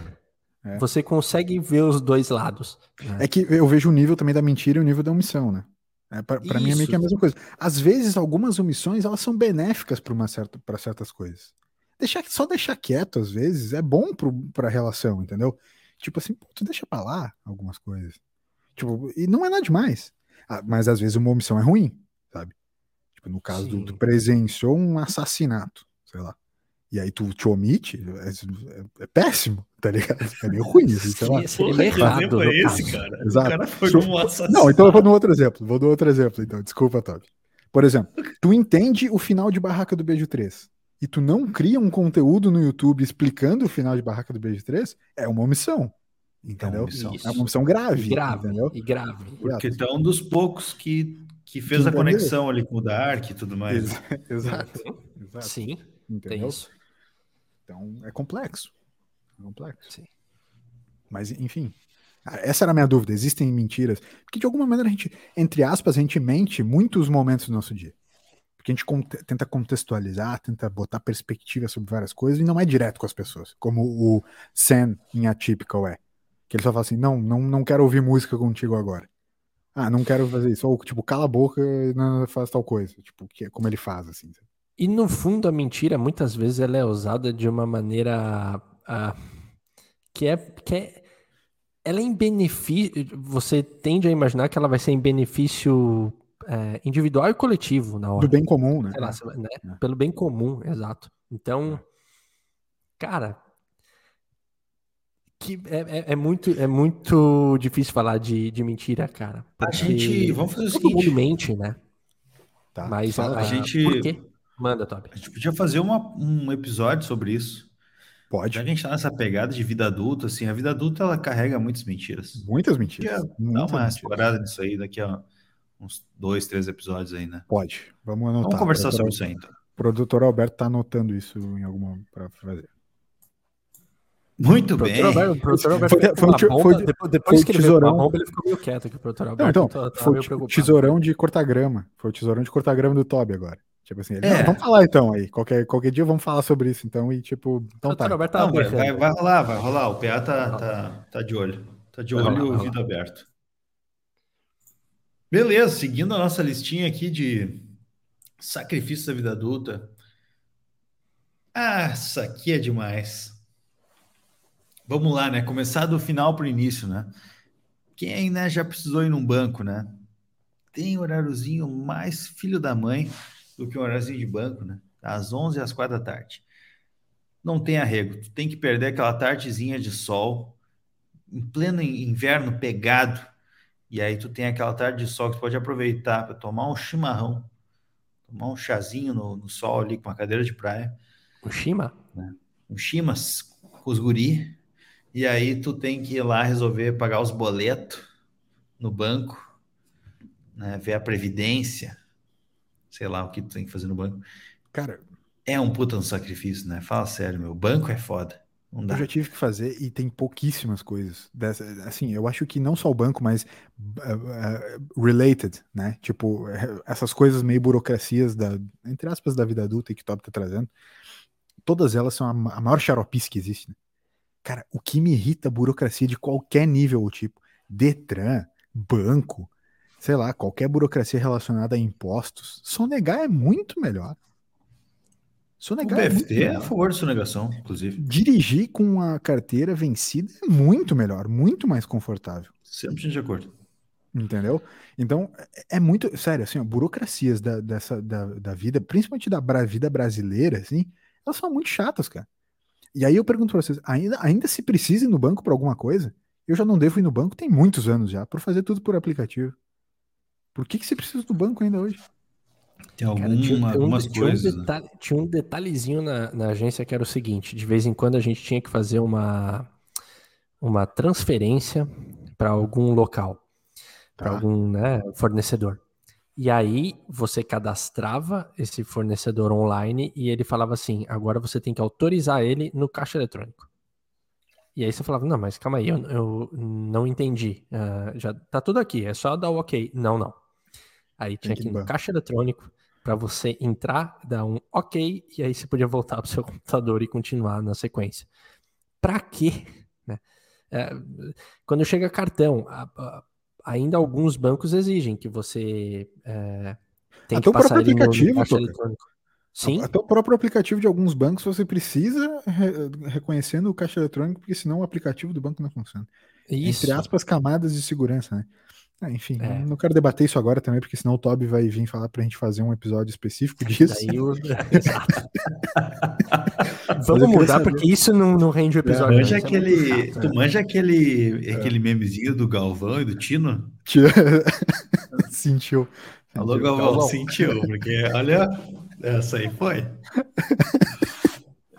é. Você consegue ver os dois lados. Né? É que eu vejo o nível também da mentira e o nível da omissão, né? É, para mim é meio que a mesma coisa. Às vezes, algumas omissões elas são benéficas para certa, para certas coisas. Deixar, só deixar quieto, às vezes, é bom para a relação, entendeu? Tipo assim, pô, tu deixa pra lá algumas coisas. Tipo, e não é nada demais. Ah, mas às vezes uma omissão é ruim, sabe? Tipo, no caso do, tu presenciou um assassinato, sei lá. E aí tu te omite, é, é, é péssimo, tá ligado? É meio ruim, assim, sei lá. Seria Porra, errado, é esse, cara? Exato. O cara foi um assassinato. Não, então eu vou no outro exemplo. Vou no outro exemplo, então. Desculpa, Toby. Por exemplo, tu entende o final de Barraca do Beijo 3 e tu não cria um conteúdo no YouTube explicando o final de Barraca do Beijo 3, é uma omissão. Entendeu? É uma omissão, é uma omissão grave. E grave, entendeu? e grave. Porque tu é um dos poucos que, que fez que a conexão ali com o Dark e tudo mais. Exato. Exato. Sim, entendeu? tem isso. Então, é complexo. É complexo. Sim. Mas, enfim, essa era a minha dúvida. Existem mentiras? Porque, de alguma maneira, a gente, entre aspas, a gente mente muitos momentos do nosso dia. Porque a gente tenta contextualizar, tenta botar perspectiva sobre várias coisas e não é direto com as pessoas, como o Sam em Atypical é. Que ele só fala assim: não, não, não quero ouvir música contigo agora. Ah, não quero fazer isso. Ou, tipo, cala a boca e não faz tal coisa. Tipo, que é como ele faz, assim. E no fundo, a mentira, muitas vezes, ela é usada de uma maneira uh, que é. Que é ela é em benefício. Você tende a imaginar que ela vai ser em benefício é, individual e coletivo na hora. Do bem comum, né? Lá, né? É. Pelo bem comum, exato. Então, cara, que é, é, é, muito, é muito difícil falar de, de mentira, cara. A gente, vamos fazer o seguinte. Todo mundo mente, né? Tá. Mas Fala, a, a, gente. Por quê? Manda, Top. A gente podia fazer uma, um episódio sobre isso. Pode. Já que a gente tá nessa pegada de vida adulta, assim, a vida adulta ela carrega muitas mentiras. Muitas mentiras. Dá uma explorada nisso aí daqui a uns dois, três episódios aí, né? Pode. Vamos anotar. Vamos conversar sobre isso aí, então. O produtor Alberto tá anotando isso em alguma para fazer. Muito bem. Alberto, o produtor Alberto foi, foi, foi, foi, depois, depois que ele tesourão. a bomba, ele ficou meio quieto aqui, o produtor Alberto. Não, então, tá, tá foi o tesourão de cortar grama. Foi o tesourão de cortar grama do Toby agora. Tipo assim, ele, é. vamos falar então aí. Qualquer, qualquer dia vamos falar sobre isso, então. E tipo, então tá. Alberto tá não, vai, vai, vai, rolar, vai rolar. O PA tá, tá, tá de olho. Tá de olho e o ouvido aberto. Beleza, seguindo a nossa listinha aqui de sacrifício da vida adulta. Ah, isso aqui é demais. Vamos lá, né? Começar do final para o início, né? Quem né, já precisou ir num banco, né? Tem horáriozinho mais filho da mãe do que um horáriozinho de banco, né? Às 11 às 4 da tarde. Não tem arrego. Tu tem que perder aquela tardezinha de sol, em pleno inverno pegado, e aí tu tem aquela tarde de sol que tu pode aproveitar para tomar um chimarrão, tomar um chazinho no, no, sol ali com uma cadeira de praia. Um chima? Né? Um chimas com os guri, e aí tu tem que ir lá resolver pagar os boletos no banco, né, ver a previdência, sei lá o que tu tem que fazer no banco. Cara, é um puta um sacrifício, né? Fala sério, meu, banco é foda. Eu já tive que fazer e tem pouquíssimas coisas. Dessa, assim, eu acho que não só o banco, mas uh, uh, related, né? Tipo, essas coisas meio burocracias da, entre aspas, da vida adulta que o Top tá trazendo, todas elas são a, a maior xaropice que existe, né? Cara, o que me irrita a burocracia de qualquer nível ou tipo, Detran, banco, sei lá, qualquer burocracia relacionada a impostos, sonegar é muito melhor. Sonegar o BFT é, a favor de sonegação, inclusive. Dirigir com a carteira vencida é muito melhor, muito mais confortável. Sempre de acordo. Entendeu? Então, é, muito. Sério, assim, ó, burocracias da, dessa, da, da vida, principalmente da vida brasileira, assim, elas são muito chatas, cara. E aí eu pergunto pra vocês, ainda, ainda se precisa ir no banco para alguma coisa? Eu já não devo ir no banco tem muitos anos já, por fazer tudo por aplicativo. Por que, que você precisa do banco ainda hoje? Tem Cara, tinha, algumas tinha coisas. Um detalhe, né? Tinha um detalhezinho na, na agência que era o seguinte: de vez em quando a gente tinha que fazer uma, uma transferência para algum local, tá. para algum né, fornecedor. E aí você cadastrava esse fornecedor online e ele falava assim: agora você tem que autorizar ele no caixa eletrônico. E aí você falava: não, mas calma aí, eu, eu não entendi. Uh, já tá tudo aqui, é só dar o ok. Não, não. Aí tinha que ir no caixa eletrônico para você entrar, dar um OK, e aí você podia voltar para o seu computador e continuar na sequência. Para quê? Né? É, quando chega cartão, a, a, ainda alguns bancos exigem que você é, tem Até que passar ele no, caixa eletrônico. Sim. Até o próprio aplicativo de alguns bancos você precisa re reconhecendo o caixa eletrônico, porque senão o aplicativo do banco não funciona. Isso. Entre aspas, camadas de segurança, né? Ah, enfim, é. não quero debater isso agora também, porque senão o Toby vai vir falar pra gente fazer um episódio específico disso. Eu... Vamos mudar, porque isso não, não rende o episódio. Manja aquele, é tu manja aquele, aquele memezinho do Galvão e do Tino? Sentiu. Alô, Galvão, sentiu, porque olha, essa aí foi.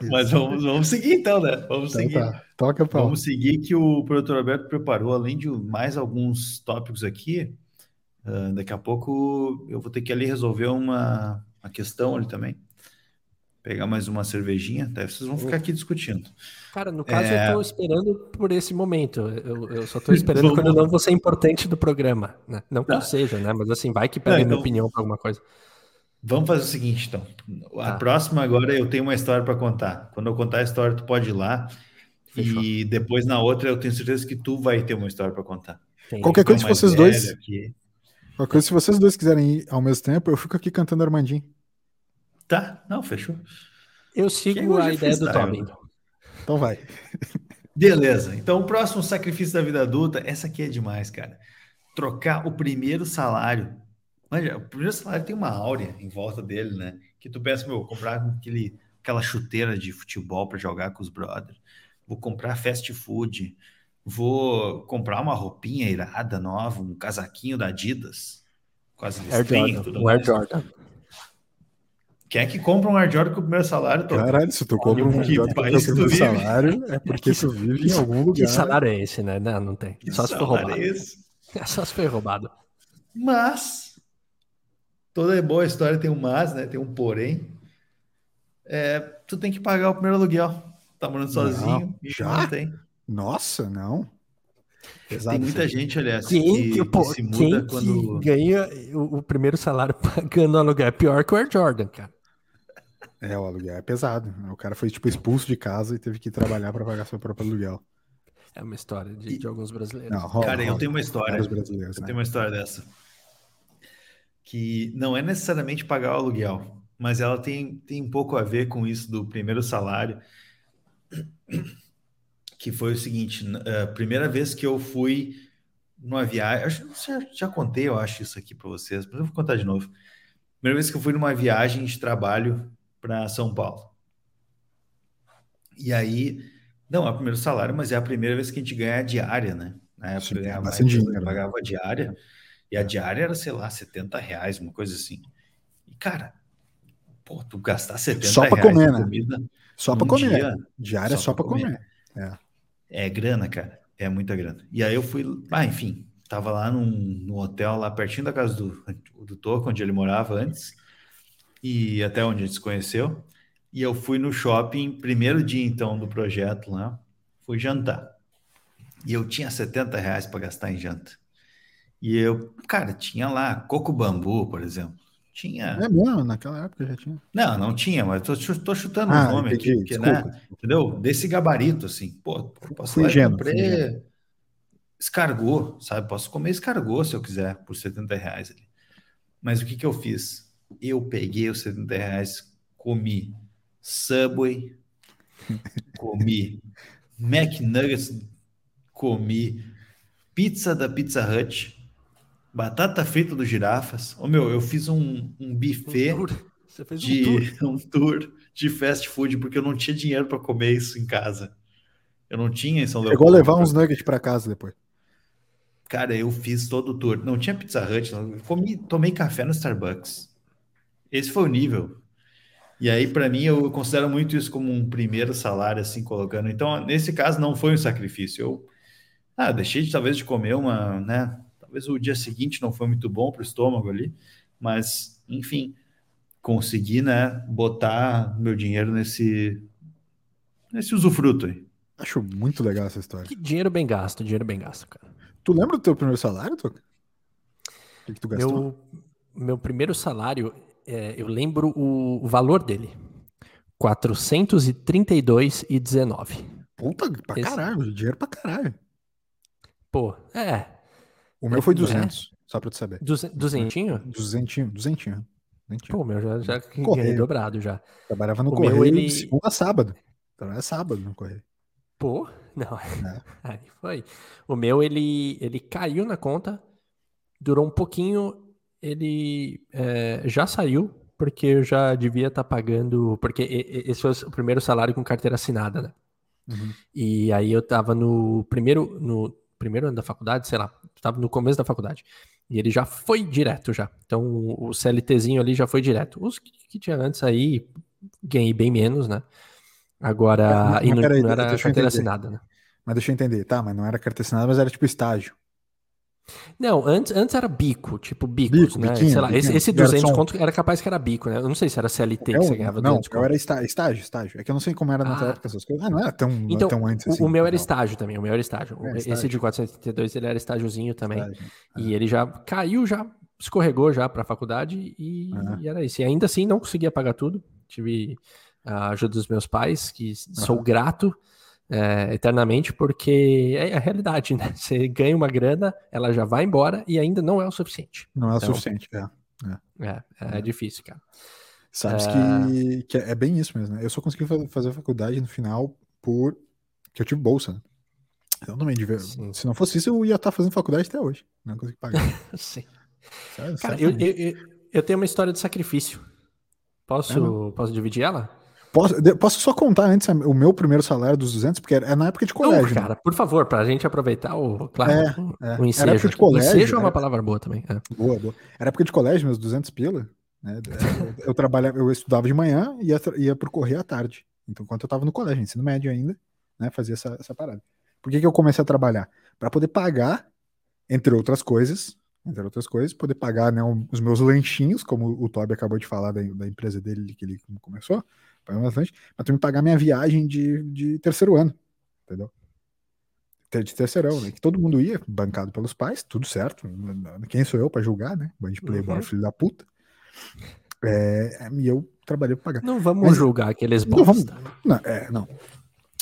Mas vamos, vamos seguir então, né? Vamos então, seguir. Tá. Toca, Paulo. Vamos seguir que o produtor Alberto preparou, além de mais alguns tópicos aqui. Uh, daqui a pouco eu vou ter que ali resolver uma, uma questão ali também. Pegar mais uma cervejinha, daí vocês vão ficar aqui discutindo. Cara, no caso é... eu tô esperando por esse momento. Eu, eu só tô esperando quando eu não vou ser importante do programa. Né? Não que tá. eu seja, né? Mas assim, vai que pede então... minha opinião para alguma coisa. Vamos fazer o seguinte, então. A tá. próxima agora eu tenho uma história para contar. Quando eu contar a história, tu pode ir lá. Fechou. E depois na outra eu tenho certeza que tu vai ter uma história para contar. Sim. Qualquer coisa, se vocês dois. Aqui. Qualquer coisa, se vocês dois quiserem ir ao mesmo tempo, eu fico aqui cantando Armandinho. Tá, não, fechou. Eu sigo a ideia do Tommy. Então vai. Beleza. Então, o próximo sacrifício da vida adulta, essa aqui é demais, cara. Trocar o primeiro salário mas o primeiro salário tem uma áurea em volta dele, né? Que tu pensa, meu, vou comprar aquele, aquela chuteira de futebol para jogar com os brothers, vou comprar fast food, vou comprar uma roupinha irada nova, um casaquinho da Adidas, quase Air Jordan, tudo um Air Jordan. Quem é que compra um Air Jordan com o primeiro salário? Tô... Caralho, se tu compra um Air Jordan com o primeiro salário, é porque tu vive em algum lugar. Que salário é esse, né? Não, não tem. Que Só se for roubado. É Só se for roubado. Mas toda boa história tem um mas, né? Tem um porém. É, tu tem que pagar o primeiro aluguel. Tá morando sozinho. Não, já? Não tem. Nossa, não. Exato, tem muita gente, aliás, quem, que, pô, que se muda quem quando... ganha o, o, primeiro salário pagando o aluguel é pior que o Air Jordan, cara. É, o aluguel é pesado. O cara foi, tipo, expulso de casa e teve que trabalhar para pagar seu próprio aluguel. É uma história de, e... de alguns brasileiros. Não, rola, cara, rola, eu tenho uma história. Eu né? tenho uma história dessa que não é necessariamente pagar o aluguel, mas ela tem, tem um pouco a ver com isso do primeiro salário, que foi o seguinte, a primeira vez que eu fui numa viagem, já, já contei, eu acho isso aqui para vocês, mas eu vou contar de novo. Primeira vez que eu fui numa viagem de trabalho para São Paulo. E aí, não é o primeiro salário, mas é a primeira vez que a gente ganha a diária, né? Na época Sim, eu ganhava dinheiro, né? pagava diária. E a diária era, sei lá, 70 reais, uma coisa assim. E, cara, pô, tu gastar 70 só pra comer, né? Comida só para comer. Dia, diária só, só para comer. comer. É. é grana, cara. É muita grana. E aí eu fui, ah, enfim, tava lá num, num hotel lá pertinho da casa do, do Toco, onde ele morava antes, e até onde a gente se conheceu. E eu fui no shopping, primeiro dia então do projeto lá, fui jantar. E eu tinha 70 reais para gastar em janta. E eu, cara, tinha lá Coco Bambu, por exemplo. Tinha. É mesmo, naquela época já tinha. Não, não tinha, mas tô, tô chutando ah, os nomes aqui, porque, né? Entendeu? Desse gabarito, assim. Pô, posso lá ingênuo, comprei escargot, sabe? Posso comer escargot se eu quiser, por 70 reais ali. Mas o que que eu fiz? Eu peguei os 70 reais, comi Subway, comi McNuggets, comi pizza da Pizza Hut, Batata frita do Girafas. Ô, meu, eu fiz um, um buffet um de um tour. um tour. de fast food porque eu não tinha dinheiro para comer isso em casa. Eu não tinha em São Leopoldo. Chegou a levar uns nuggets para casa depois. Cara, eu fiz todo o tour. Não tinha Pizza Hut, não. Comi, tomei café no Starbucks. Esse foi o nível. E aí, para mim, eu considero muito isso como um primeiro salário, assim, colocando. Então, nesse caso, não foi um sacrifício. Eu ah, deixei de, talvez de comer uma, né? Talvez o dia seguinte não foi muito bom para o estômago ali, mas, enfim, consegui, né, botar meu dinheiro nesse, nesse usufruto aí. Acho muito legal essa história. Que dinheiro bem gasto, dinheiro bem gasto, cara. Tu lembra do teu primeiro salário, Toca? O que, que tu gastou? Eu, meu primeiro salário, é, eu lembro o, o valor dele. 432,19. Puta, pra Esse- caralho, dinheiro pra caralho. Pô, é. O meu foi É. 200, só pra tu saber. duze- Duzentinho? Duzentinho, duzentinho. duzentinho. Pô, meu, já, já ganhei dobrado já. Trabalhava no o meu, correio ele- de segunda a sábado. Trabalhava sábado no correio. Pô, não. É. Aí foi. O meu, ele, ele caiu na conta, durou um pouquinho, ele é, já saiu, porque eu já devia estar pagando. Porque esse foi o primeiro salário com carteira assinada, né? Uhum. E aí eu tava no primeiro, no primeiro ano da faculdade, sei lá, tava no começo da faculdade. E ele já foi direto já. Então o CLTzinho ali já foi direto. Os que, que tinha antes aí, ganhei bem menos, né? Agora, Mas- e não, peraí, não era carteira entender. assinada, né? Mas deixa eu entender, tá? Mas não era carteira assinada, mas era tipo estágio. Não, antes, antes era bico, tipo bicos, Bico, né? biquinho, Sei lá, esse, biquinho. esse 200 Garçom. conto era capaz que era bico, né? Eu não sei se era CLT que Eu- você ganhava não, 200 eu conto. era está- estágio, estágio. É que eu não sei como era Ah. época essas coisas. Ah, não era tão, Então, tão antes o- assim. o meu era não. estágio também, o meu era estágio. É, Esse estágio. de 432 ele era estágiozinho também. Estágio. E ele já caiu, já escorregou já para a faculdade e, Aham. e era isso. E ainda assim não conseguia pagar tudo. Tive a ajuda dos meus pais, que sou grato é, eternamente, porque é a realidade, né? Você ganha uma grana, ela já vai embora e ainda não é o suficiente. Não é o Então, suficiente. É. É, é, É. difícil, cara. Sabes É. que, que é bem isso mesmo, né? Eu só consegui fa- fazer a faculdade no final por. que eu tive bolsa, né? Então também, se não fosse isso, eu ia estar fazendo faculdade até hoje. Não consegui pagar. Sim. Sério, Cara, eu, eu, eu, eu tenho uma história de sacrifício. Posso, posso dividir ela? Posso, posso só contar antes a- o meu primeiro salário dos 200, porque era, é na época de colégio. Não, né? cara, por favor, pra gente aproveitar o, claro, É, é. o Era ensejo. época de colégio, ensejo é uma era- palavra boa também. é. Boa, boa. Era época de colégio, meus 200 pila. Né? Eu, eu trabalhava, eu estudava de manhã e ia, ia pro correio à tarde. Então, enquanto eu tava no colégio, ensino médio ainda, né? Fazia essa, essa parada. Por que, que eu comecei a trabalhar? Para poder pagar, entre outras coisas, entre outras coisas, poder pagar né, um- os meus lanchinhos, como o Toby acabou de falar da, da empresa dele que ele começou, pagar meus lanches, mas também pagar minha viagem de, de terceiro ano, entendeu? De terceirão, né? Que todo mundo ia, bancado pelos pais, tudo certo. Quem sou eu para julgar, né? Band playboy, Uhum. filho da puta. É, e eu trabalhei para pagar. Não vamos Mas- julgar aqueles Não, vamos- bosta. Não, é, não.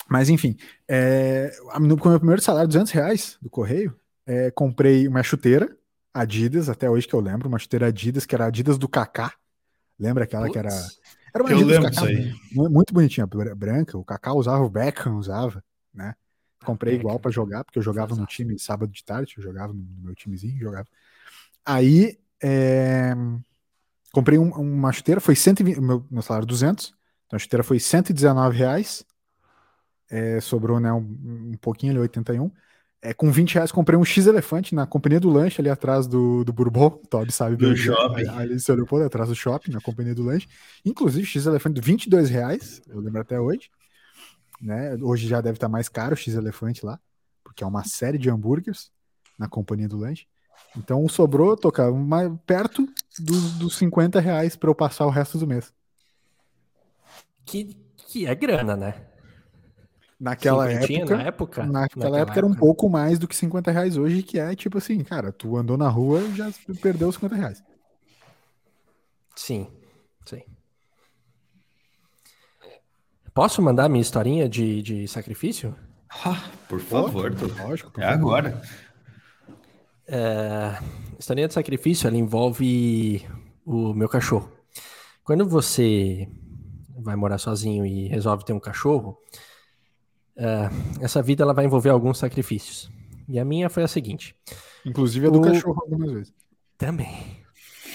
Mas enfim, é, no, com o meu primeiro salário, 200 reais do correio, é, comprei uma chuteira Adidas, até hoje que eu lembro, uma chuteira Adidas, que era Adidas do Kaká. Lembra aquela que era. Era uma Eu lembro Kaká, disso aí. mu- muito bonitinha, br- branca. O Kaká usava, o Beckham usava, né? Comprei igual para jogar, porque eu jogava no time sábado de tarde, eu jogava no no meu timezinho, jogava. Aí, é, comprei um- uma chuteira, foi 120, meu, meu salário 200, então a chuteira foi 119 reais, é, sobrou né, um, um pouquinho ali, 81. É, com 20 reais comprei um X-Elefante na companhia do lanche ali atrás do, do Bourbon, o Toby sabe Do shopping. Ali em São Leopoldo, atrás do shopping, na companhia do lanche. Inclusive, X-Elefante, 22 reais, eu lembro até hoje. Né? Hoje já deve estar mais caro o X-Elefante lá, porque é uma série de hambúrgueres na companhia do lanche. Então sobrou, tocar mais perto dos, dos 50 reais para eu passar o resto do mês. Que, que é grana, né? Naquela época, na época. naquela época era um pouco mais do que 50 reais hoje, que é tipo assim, cara, tu andou na rua e já perdeu os 50 reais. Sim, sim. Posso mandar minha historinha de, de sacrifício? Ah, por favor, doutor. Lógico. por É favor. agora. É, historinha de sacrifício ela envolve o meu cachorro. Quando você vai morar sozinho e resolve ter um cachorro, é, essa vida ela vai envolver alguns sacrifícios. E a minha foi a seguinte: Inclusive a do O- cachorro algumas vezes. também.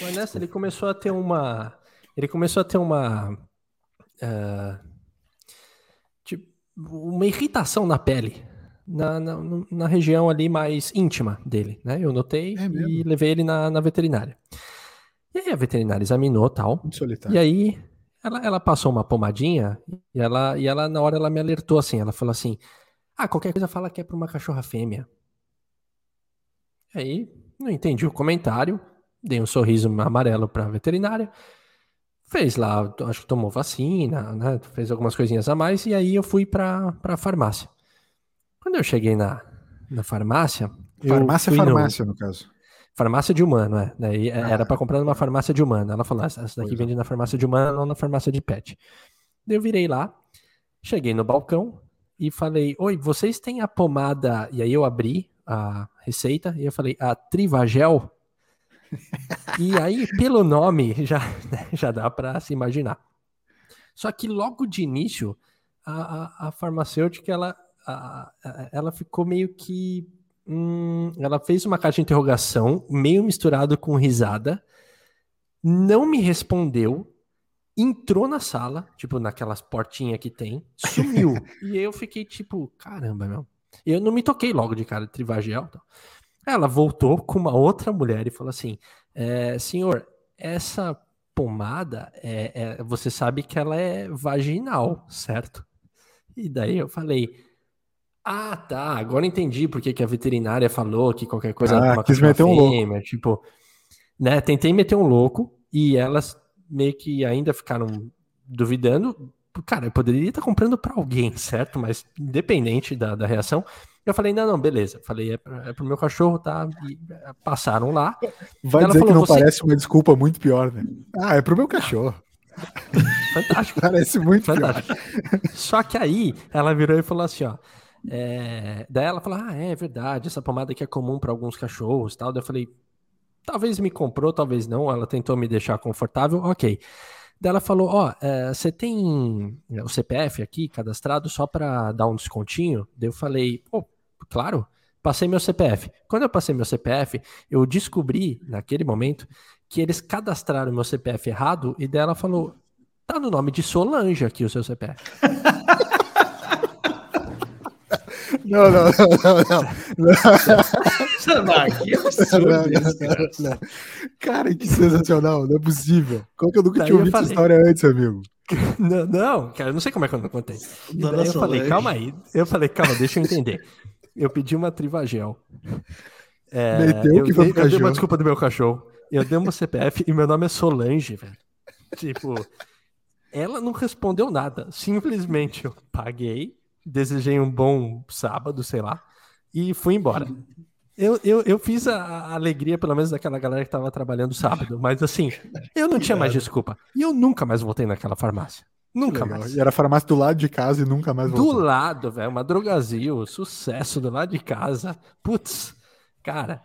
O Ernesto ele começou a ter uma, ele começou a ter uma, é, tipo, uma irritação na pele. Na, na, na região ali mais íntima dele, né? Eu notei É e levei ele na, na veterinária. E aí a veterinária examinou tal. Muito solitário. E aí ela, ela passou uma pomadinha e ela, e ela, na hora, ela me alertou assim. Ela falou assim: Ah, qualquer coisa fala que é pra uma cachorra fêmea. Aí não entendi o comentário, dei um sorriso amarelo pra veterinária. Fez lá, acho que tomou vacina, né? Fez algumas coisinhas a mais, e aí eu fui pra, pra farmácia. Quando eu cheguei na, na farmácia. Farmácia é fui no- farmácia, no caso. Farmácia de humano, é. Daí é, era para comprar numa farmácia de humano. Ela falou: ah, essa daqui Pois é. vende na farmácia de humano, não na farmácia de pet. Daí eu virei lá, cheguei no balcão e falei: Oi, vocês têm a pomada? E aí eu abri a receita e eu falei: A Trivagel? e aí, pelo nome, já, né, já dá para se imaginar. Só que logo de início, a, a, a farmacêutica ela, a- ela ficou meio que. Hum, ela fez uma caixa de interrogação, meio misturado com risada, não me respondeu, entrou na sala, tipo, naquelas portinhas que tem, sumiu. e eu fiquei tipo, caramba, meu. Eu não me toquei logo de cara de Trivagel. Tal. Ela voltou com uma outra mulher e falou assim: "É, senhor, essa pomada, é, é- você sabe que ela é vaginal, certo? E daí eu falei. Ah, tá. Agora entendi porque que a veterinária falou que qualquer coisa Ah, quis meter um louco. fêmea, Tipo, né? Tentei meter um louco e elas meio que ainda ficaram duvidando. Cara, eu poderia estar comprando para alguém, certo? Mas independente da, da reação, eu falei, não, não, beleza. Falei, é, pra- é pro meu cachorro, tá? E é, passaram lá. Vai dizer que falou, não "Você- parece uma desculpa muito pior, né? Ah, é pro meu cachorro. Fantástico. Parece muito pior. Fantástico. Só que aí ela virou e falou assim, ó. É, Daí ela falou: Ah, é verdade, essa pomada aqui é comum para alguns cachorros tal. Daí eu falei: Talvez me comprou, talvez não. Ela tentou me deixar confortável, ok. Daí ela falou: Ó, é, você tem o CPF aqui cadastrado só para dar um descontinho? Daí eu falei: Pô, claro. Passei meu CPF. Quando eu passei meu CPF, eu descobri naquele momento que eles cadastraram meu CPF errado e daí ela falou: Tá no nome de Solange aqui o seu CPF. Não, não, não, não, não. Não, que absurdo Não, não, isso, cara. não, não. Cara, que sensacional, não é possível. Como que eu nunca Daí tinha ouvido essa história antes, amigo? Não, não, cara, eu não sei como é que eu não contei. Eu falei, calma aí. Eu falei, calma, deixa eu entender. Eu pedi uma Trivagel. É, Meteu eu, que foi dei, eu dei uma desculpa do meu cachorro. Eu dei meu CPF e meu nome é Solange, velho. Tipo, ela não respondeu nada. Simplesmente eu paguei, desejei um bom sábado, sei lá, e fui embora. Eu, eu, eu fiz a, alegria, pelo menos, daquela galera que tava trabalhando sábado, mas assim, eu não tinha mais desculpa. E eu nunca mais voltei naquela farmácia. Nunca Legal. mais. E era a farmácia do lado de casa e nunca mais Do voltou. lado, velho, uma drogazil, sucesso do lado de casa. Putz, cara,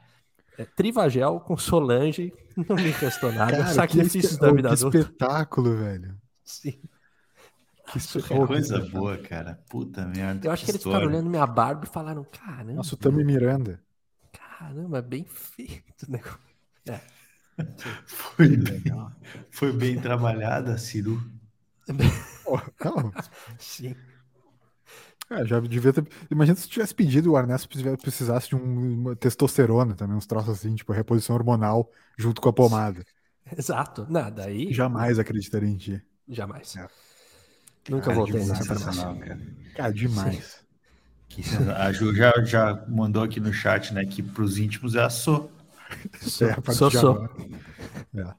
é, Trivagel com Solange, não me restou nada. Cara, que, da oh, vida que adulta. espetáculo, velho. Sim. Que surreal. Coisa boa, cara. Puta merda. Eu acho que eles história. ficaram olhando minha barba e falaram: caramba, Nossa, o Tami Miranda. caramba, bem feito o negócio. É, Foi bem, foi bem trabalhada, Ciru. Oh, não, sim. é, já devia ter. Imagina se tivesse pedido o Arnesto precisasse de um, uma testosterona também, uns troços assim, tipo reposição hormonal junto com a pomada. Exato. Nada, aí. Jamais acreditaria em ti. Jamais. É. Nunca Cara, voltei nessa farmácia. sensacional, cara. Cara, demais. A Ju já, já mandou aqui no chat, né, que pros íntimos é a So. Sou, É, a sou, de sou. agora.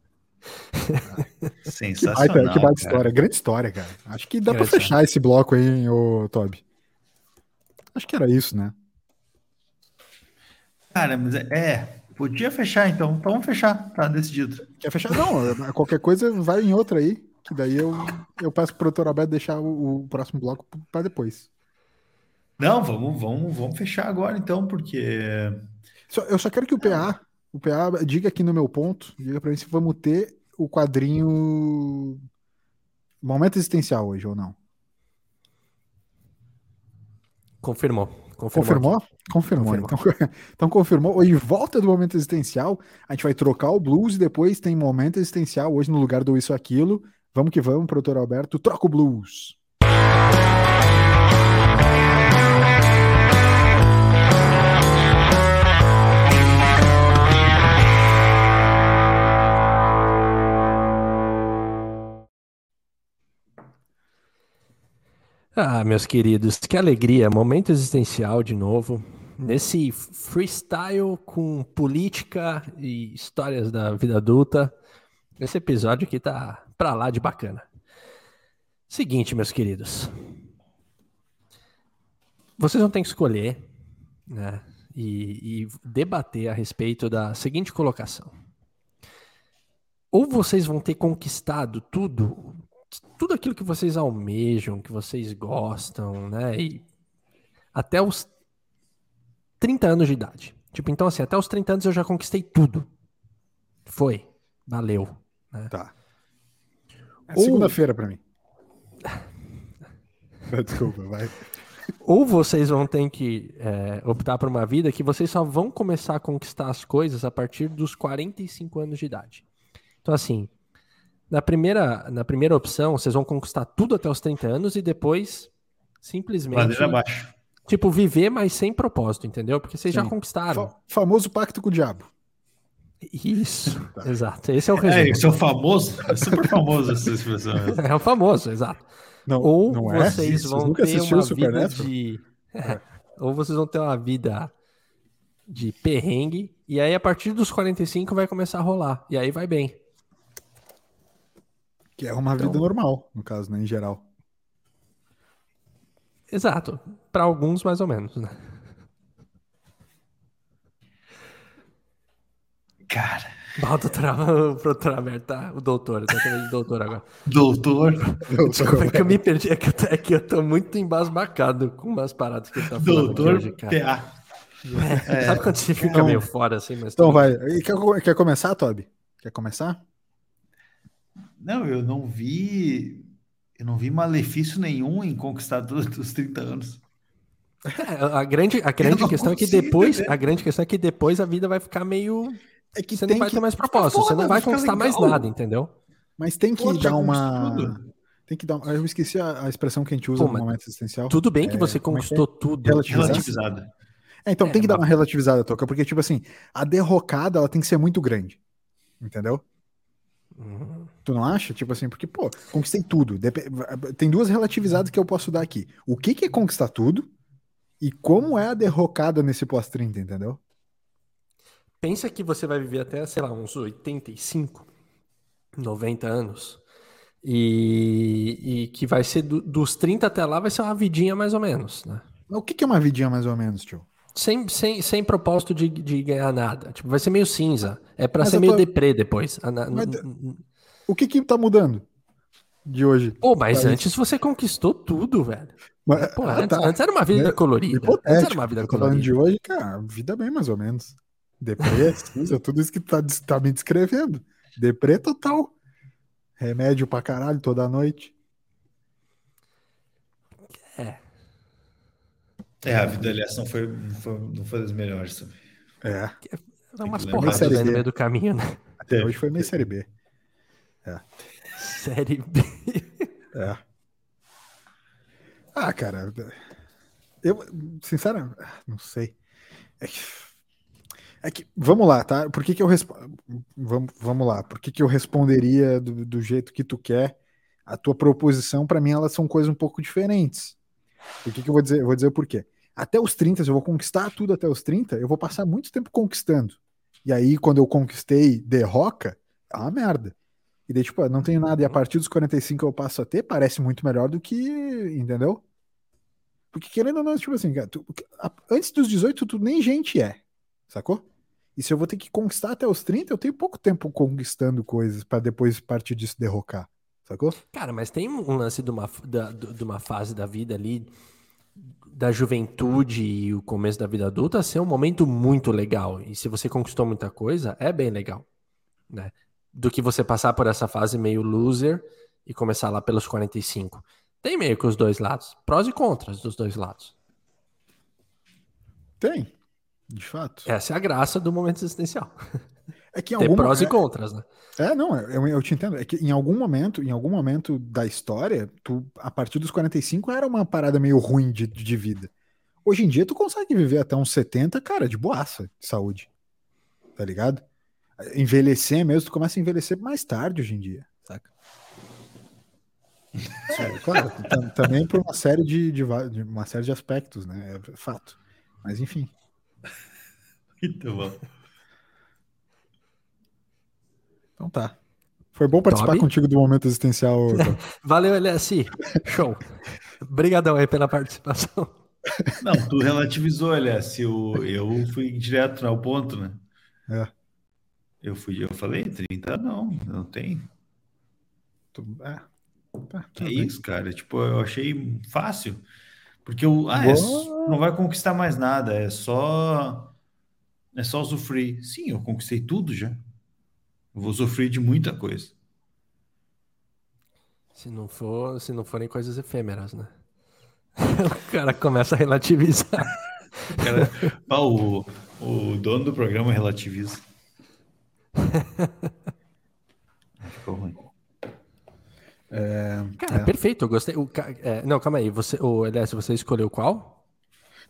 Que Sensacional. baita, que baita história, grande história, cara. Acho que dá pra Grande fechar esse bloco aí, hein, ô Toby. Acho que era isso, né? Cara, mas é, é, podia fechar então. Então vamos fechar, tá decidido. Quer fechar? Não, é, qualquer coisa vai em outra aí, que daí eu, eu peço pro produtor Alberto deixar o, o próximo bloco pra depois. Não, vamos, vamos, vamos fechar agora então, porque Só- eu só quero que o PA, o PA diga aqui no meu ponto, diga pra mim se vamos ter o quadrinho Momento Existencial hoje ou não. Confirmou. Confirmou. Confirmou? Confirmou. Confirmou. Então, então confirmou. Hoje volta do momento existencial. A gente vai trocar o blues e depois tem momento existencial hoje no lugar do isso aquilo. Vamos que vamos, produtor Alberto. Troca o blues. Ah, meus queridos, que alegria, momento existencial de novo. Nesse freestyle com política e histórias da vida adulta. Esse episódio aqui tá pra lá de bacana. Seguinte, meus queridos. Vocês vão ter que escolher, né? e, e debater a respeito da seguinte colocação. Ou vocês vão ter conquistado tudo, tudo aquilo que vocês almejam, que vocês gostam, né? E até os 30 anos de idade. Tipo, então assim, até os 30 anos eu já conquistei tudo. Foi. Valeu. Né? Tá. É Ou... segunda-feira para mim. Desculpa, vai. Ou vocês vão ter que é, optar por uma vida que vocês só vão começar a conquistar as coisas a partir dos 45 anos de idade. Então, assim, na primeira, na primeira opção, vocês vão conquistar tudo até os 30 anos e depois simplesmente. Ladeira abaixo. Tipo, viver, mas sem propósito, entendeu? Porque vocês Sim. já conquistaram. Fa famoso pacto com o diabo. Isso, tá. exato. Esse é o resumo. É, isso é o famoso, é super famoso essa expressão. É o famoso, exato. Não, Ou não é? vocês vão ter uma vida de... É. Ou vocês vão ter uma vida de perrengue, e aí a partir dos 45 vai começar a rolar, e aí vai bem. Que é uma então... vida normal, no caso, né, em geral. Exato. Para alguns, mais ou menos, né? Cara. o doutor, o doutor Alberto, tá? O doutor, eu tô chamando de doutor agora. Doutor? Desculpa, é que eu me perdi, é que eu, tô, é que eu tô muito embasbacado com umas paradas que ele tá falando doutor hoje, cara. É, é, sabe quando você fica então, meio fora assim? Mas então vai. Quer, quer começar, Toby? Quer começar? Não, eu não vi. Eu não vi malefício nenhum em conquistar todos os 30 anos. É, a grande, a grande questão é que depois, a grande questão é que depois a vida vai ficar meio é que você não vai que... ter mais propósito, você não vai conquistar mais nada, entendeu? Mas tem que Pô, dar uma tem que dar. Eu esqueci a, a, expressão que a gente usa Pô, no momento existencial. Tudo bem que é, você é conquistou é tudo. Relativizada. É, então tem que dar uma relativizada, Toca, porque, tipo assim, a derrocada ela tem que ser muito grande. Entendeu? Uhum. Tu não acha? Tipo assim, porque, pô, conquistei tudo. Tem duas relativizadas que eu posso dar aqui. O que, que é conquistar tudo e como é a derrocada nesse pós-30, entendeu? Pensa que você vai viver até, sei lá, uns 85, 90 anos. E, e que vai ser do, dos 30 até lá, vai ser uma vidinha mais ou menos, né? O que, que é uma vidinha mais ou menos, tio? Sem, sem, sem propósito de, de ganhar nada. Tipo, vai ser meio cinza. É para ser meio tô... deprê depois. Mas, o que que tá mudando de hoje? Pô, mas antes você conquistou tudo, velho. Mas, Pô, ah, antes, tá. antes, era uma vida é, colorida. Antes era uma vida colorida. Falando de hoje, cara, vida bem mais ou menos. Deprê, cinza, tudo isso que tá, tá me descrevendo. Deprê total. Remédio pra caralho toda noite. É. É, a vida, aliás, não foi, não foi, não foi das melhores também. É. Dá umas porradas aí no meio do caminho, né? Até hoje foi meio série B. É. Série B. É. Ah, cara. Eu, sinceramente, não sei. É que é que, vamos lá, tá? Por que, que eu respondo? Vamos, vamos lá. Por que, que eu responderia do, do jeito que tu quer? A tua proposição, para mim, elas são coisas um pouco diferentes. Por que, que eu vou dizer? Eu vou dizer por quê. Até os 30, se eu vou conquistar tudo até os 30, eu vou passar muito tempo conquistando. E aí, quando eu conquistei derroca, é uma merda. E daí, tipo, não tenho nada. E a partir dos 45 eu passo a ter, parece muito melhor do que. Entendeu? Porque querendo ou não, tipo assim, tu, antes dos 18, tu nem gente é. Sacou? E se eu vou ter que conquistar até os 30, eu tenho pouco tempo conquistando coisas para depois partir disso derrocar. Sacou? Cara, mas tem um lance de uma, da, de uma fase da vida ali, da juventude e o começo da vida adulta, ser um momento muito legal. E se você conquistou muita coisa, é bem legal. Né? Do que você passar por essa fase meio loser e começar lá pelos 45. Tem meio que os dois lados. Prós e contras dos dois lados. Tem. De fato. Essa é a graça do momento existencial. É que em Tem prós é, e contras, né? É, não, eu, eu te entendo. É que em algum momento, em algum momento da história, tu, a partir dos 45 era uma parada meio ruim de, de vida. Hoje em dia, tu consegue viver até uns 70, cara, de boaça de saúde. Tá ligado? Envelhecer mesmo, tu começa a envelhecer mais tarde hoje em dia, saca? É, claro, também por uma série de, de, de, uma série de aspectos, né? É fato. Mas enfim. Muito bom. Então tá. Foi bom participar Toby? contigo do momento existencial. Valeu, LSI. Show. Obrigadão aí pela participação. Não, tu relativizou, aliás. Eu, eu fui direto ao ponto, né? É. Eu fui, eu falei, 30 não, não tem. É. Tá, que é isso, cara. Tipo, eu achei fácil. Porque o ah, é, não vai conquistar mais nada, é só é só usufruir. Sim, eu conquistei tudo já. Eu vou sofrer de muita coisa. Se não for, se não forem coisas efêmeras, né? o cara começa a relativizar. O, cara, o, o dono do programa relativiza. Ficou ruim. É, cara, é. perfeito, eu gostei. O, é, não, calma aí. Você, o Elias, você escolheu qual?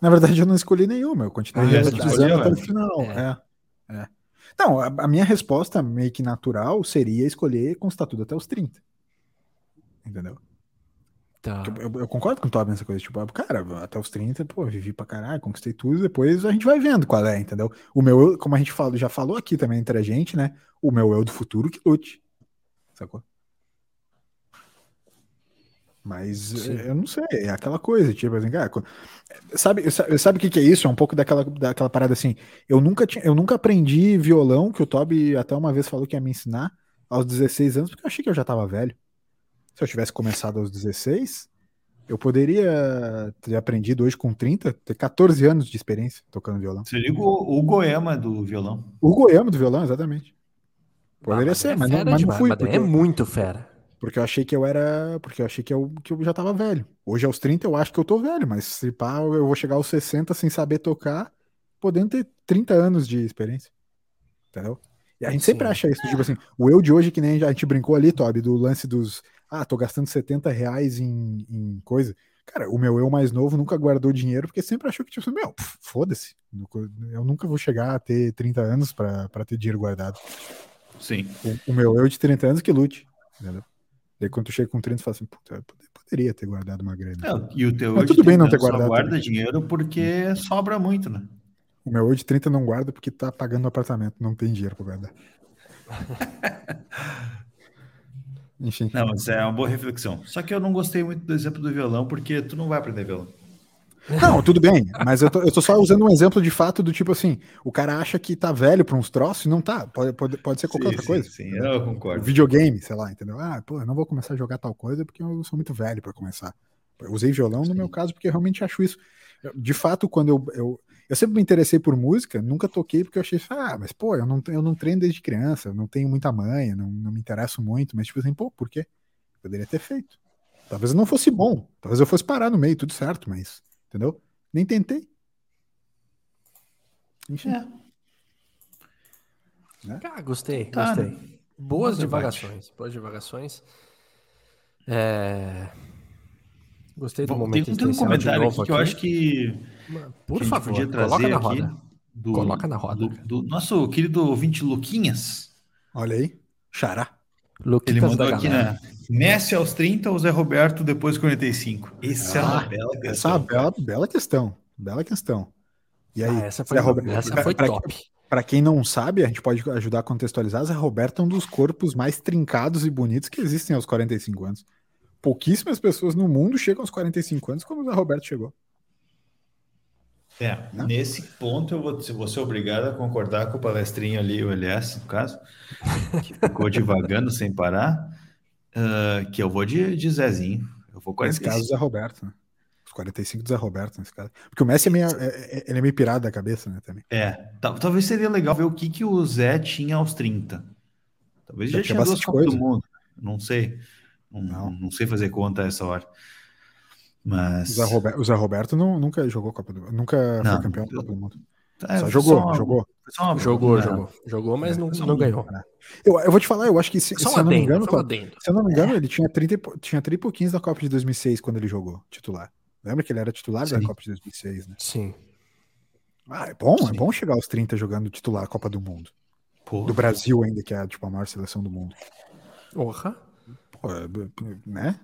Na verdade, eu não escolhi nenhuma, eu continuei ah, até o final. É. é. é. Não, a, a, minha resposta meio que natural seria escolher constar tudo até os 30. Entendeu? Tá. Eu, eu, eu, concordo com o Toby nessa coisa, tipo, cara, até os 30, pô, vivi pra caralho, conquistei tudo, depois a gente vai vendo qual é, entendeu? O meu, como a gente fala, já falou aqui também entre a gente, né? O meu eu do futuro que lute. Sacou? Mas Sim. eu não sei, é aquela coisa, tipo assim, cara, sabe, sabe o que, que é isso? É um pouco daquela, daquela parada assim. Eu nunca, tinha, eu nunca aprendi violão, que o Toby até uma vez falou que ia me ensinar, aos 16 anos, porque eu achei que eu já tava velho. Se eu tivesse começado aos 16, eu poderia ter aprendido hoje com 30, ter 14 anos de experiência tocando violão. Você liga o, o Goema do violão. O Goema do violão, exatamente. Poderia ah, ser, é mas, não, mas não fui. Mas porque... É muito fera. Porque eu achei que eu era. Porque eu achei que eu, que eu já tava velho. Hoje, aos 30, eu acho que eu tô velho, mas se pá, eu vou chegar aos 60 sem saber tocar, podendo ter 30 anos de experiência. Entendeu? E a gente Sim. sempre acha isso, tipo assim, o eu de hoje, que nem a gente brincou ali, Toby, do lance dos ah, tô gastando 70 reais em, em coisa. Cara, o meu eu mais novo nunca guardou dinheiro porque sempre achou que, tipo, meu, foda-se. Eu nunca vou chegar a ter 30 anos para ter dinheiro guardado. Sim. O, o, meu eu de 30 anos que lute. Entendeu? Daí quando tu chega com 30, tu fala assim, puta, poderia ter guardado uma grana. É, e o teu Mas tudo bem não ter guardado. Só guarda também. dinheiro porque sobra muito, né? O meu hoje de 30 não guarda porque tá pagando o apartamento, não tem dinheiro para guardar. Enfim. Não, mas é uma boa reflexão. Só que eu não gostei muito do exemplo do violão, porque tu não vai aprender violão. Não, tudo bem, mas eu tô, eu tô só usando um exemplo de fato do tipo assim: o cara acha que tá velho para uns troços e não tá. Pode, pode, pode ser qualquer sim, outra sim, coisa. Sim, eu concordo. Videogame, sei lá, entendeu? Ah, pô, eu não vou começar a jogar tal coisa porque eu sou muito velho para começar. Eu usei violão no meu caso porque eu realmente acho isso. De fato, quando eu, eu, eu sempre me interessei por música, nunca toquei porque eu achei, ah, mas pô, eu não, eu não treino desde criança, eu não tenho muita manha, não, não me interesso muito, mas tipo assim, pô, por quê? Poderia ter feito. Talvez eu não fosse bom, talvez eu fosse parar no meio, tudo certo, mas, entendeu? Nem tentei. Enfim. É. Né? Ah, gostei, tá, gostei. Né? Boas divagações, boas divagações. É... Gostei do Bom, momento tem, tem um comentário aqui que eu acho que por que favor, podia trazer coloca na roda. Do, coloca na roda. Do, do, nosso querido ouvinte Luquinhas. Olha aí, xará. Luquitas Ele mandou aqui, né? Messi aos 30 ou Zé Roberto depois de 45? Isso ah, é uma bela questão. Essa é uma bela, bela questão. Bela questão. E aí, ah, essa foi, Zé Roberto, essa foi pra, top. Para quem não sabe, a gente pode ajudar a contextualizar. Zé Roberto é um dos corpos mais trincados e bonitos que existem aos 45 anos. Pouquíssimas pessoas no mundo chegam aos 45 anos como o Zé Roberto chegou. É, né? nesse ponto eu vou, vou ser obrigado a concordar com o palestrinho ali, o LS, no caso, que ficou devagando sem parar, uh, que eu vou de, de Zezinho. Eu vou nesse caso, Zé Roberto, né? Os 45 do Zé Roberto, nesse caso. Porque o Messi é meio, é, é, ele é meio pirado da cabeça, né, também. É, talvez seria legal ver o que, que o Zé tinha aos 30. Talvez já, já tinha duas Copas do Mundo, não sei. Não, não. não sei fazer conta a essa hora. Mas... O Zé, Roberto, o Zé Roberto não, nunca jogou Copa do Mundo, nunca não, foi campeão da Copa do Mundo. É, só jogou, só, jogou. Só jogou, jogou. Jogou, mas não, não ganhou. Eu, eu vou te falar, eu acho que se, se, eu, não me engano, se eu não me engano, ele tinha 30, tinha 30 e pouquinhos da Copa de 2006 quando ele jogou titular. Lembra que ele era titular Sim. da Copa de 2006, né? Sim. Ah, é bom, Sim. é bom chegar aos 30 jogando titular a Copa do Mundo. Porra. Do Brasil ainda, que é tipo, a maior seleção do mundo. Porra. Pô, né?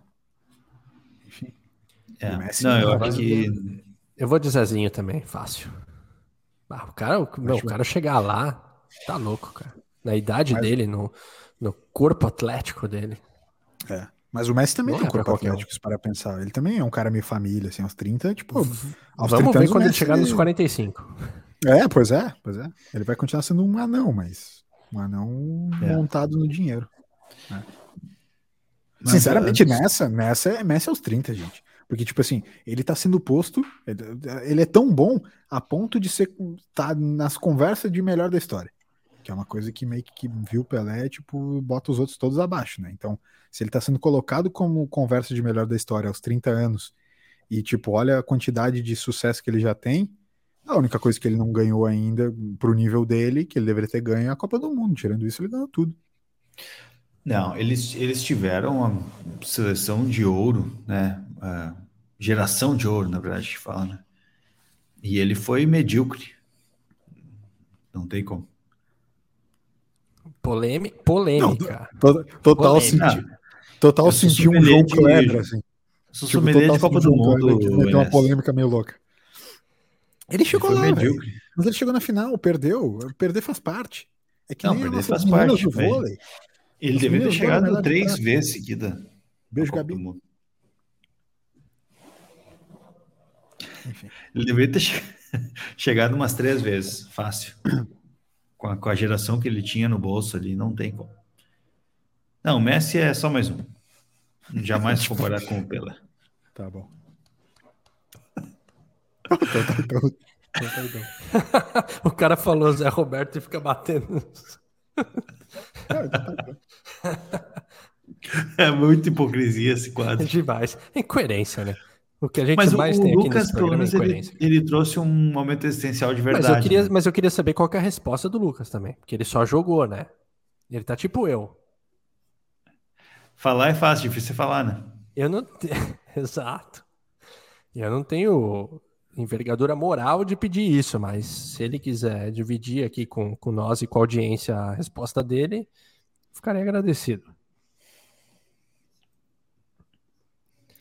Enfim. É. Messi, não, eu acho que. Eu vou de Zezinho também, fácil. Ah, o cara, meu, o cara chegar lá, tá louco, cara. Na idade Mas... dele, no, no corpo atlético dele. É. Mas o Messi também Não tem é um corpo um. atlético, se para pensar. Ele também é um cara meio família, assim, aos 30, tipo, aos Vamos 30 ver quando ele chegar nos 45. É, pois é, pois é. Ele vai continuar sendo um anão, mas um anão É. montado no dinheiro. né? Sinceramente, uh, nessa, nessa é Messi aos 30, gente. Porque, tipo assim, ele tá sendo posto, ele, é tão bom a ponto de ser tá nas conversas de melhor da história. Que é uma coisa que meio que viu o Pelé, tipo, bota os outros todos abaixo, né? Então, se ele tá sendo colocado como conversa de melhor da história aos 30 anos, e, tipo, olha a quantidade de sucesso que ele já tem, a única coisa que ele não ganhou ainda pro nível dele, que ele deveria ter ganho, é a Copa do Mundo. Tirando isso, ele ganhou tudo. Não, eles, eles tiveram uma seleção de ouro, né? Ah, geração de ouro, na verdade, que fala, né? E ele foi medíocre. Não tem como. Polêmi- polêmica. To- Total Polêmica. senti, total eu sou senti um João de- Kleber, assim. Sou Tipo, de Copa do Mundo. Kleber, meteu uma Enes. polêmica meio louca. Ele Ele chegou foi lá. Mas ele chegou na final, perdeu. Perder faz parte. É que Não, nem perder as faz parte, do vôlei. Ele deveria ter chegado três vezes seguida. Beijo, Gabi. do Mundo. Enfim. Ele deveria ter che- chegado umas três vezes, fácil. Com a, com a geração que ele tinha no bolso ali, não tem como. Não, o Messi é só mais um. Jamais comparar com o Pelé. Tá bom. O cara falou Zé Roberto e fica batendo. É muita hipocrisia esse quadro. Demais. Incoerência, né? O que a gente Mas mais o tem aqui Lucas, nesse pelo menos, ele, ele trouxe um momento existencial de Mas verdade. eu, queria, né? mas eu queria saber qual é a resposta do Lucas também. Porque ele só jogou, né? Ele tá tipo eu. Falar é fácil, difícil é falar, né? Eu não tenho. Exato. Eu não tenho envergadura moral de pedir isso, mas se ele quiser dividir aqui com, com nós e com a audiência a resposta dele, ficarei agradecido.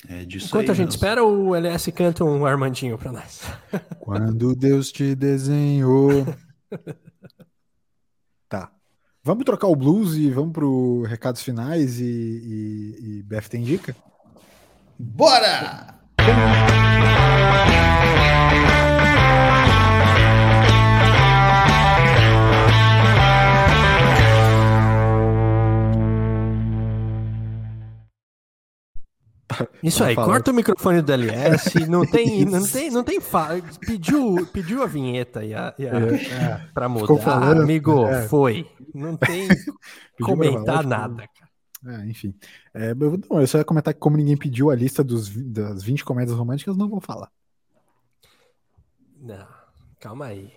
É disso Enquanto aí a gente espera, o LS canta um Armandinho pra nós. Quando Deus te desenhou. Tá. Vamos trocar o blues e vamos pro recados finais e, e, e BF tem dica? Bora! Isso Vai aí, corta o microfone do LS, não tem, não tem, não tem fa... pediu, pediu a vinheta e a, e a- É, pra Ficou mudar, falando, amigo, é. foi. Não tem pra comentar nada, cara. É, enfim. É, eu, não, eu só ia comentar que como ninguém pediu a lista dos, das 20 comédias românticas, não vou falar. Não, calma aí.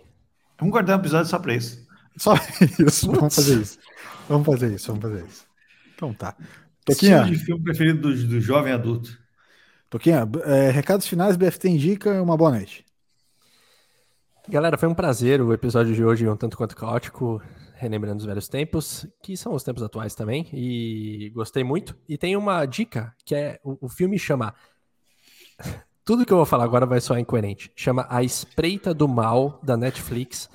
Vamos guardar um episódio só pra isso. Só isso, vamos Putz. fazer isso. Vamos fazer isso, vamos fazer isso. Então tá. Estilo Toquinha, de filme preferido do, do jovem adulto. Toquinha é, recados finais, BFT indica, uma boa noite. Galera, foi um prazer o episódio de hoje, um tanto quanto caótico, relembrando os velhos tempos, que são os tempos atuais também, e gostei muito. E tem uma dica, que é, o, o filme chama, tudo que eu vou falar agora vai soar incoerente, chama A Espreita do Mal, da Netflix,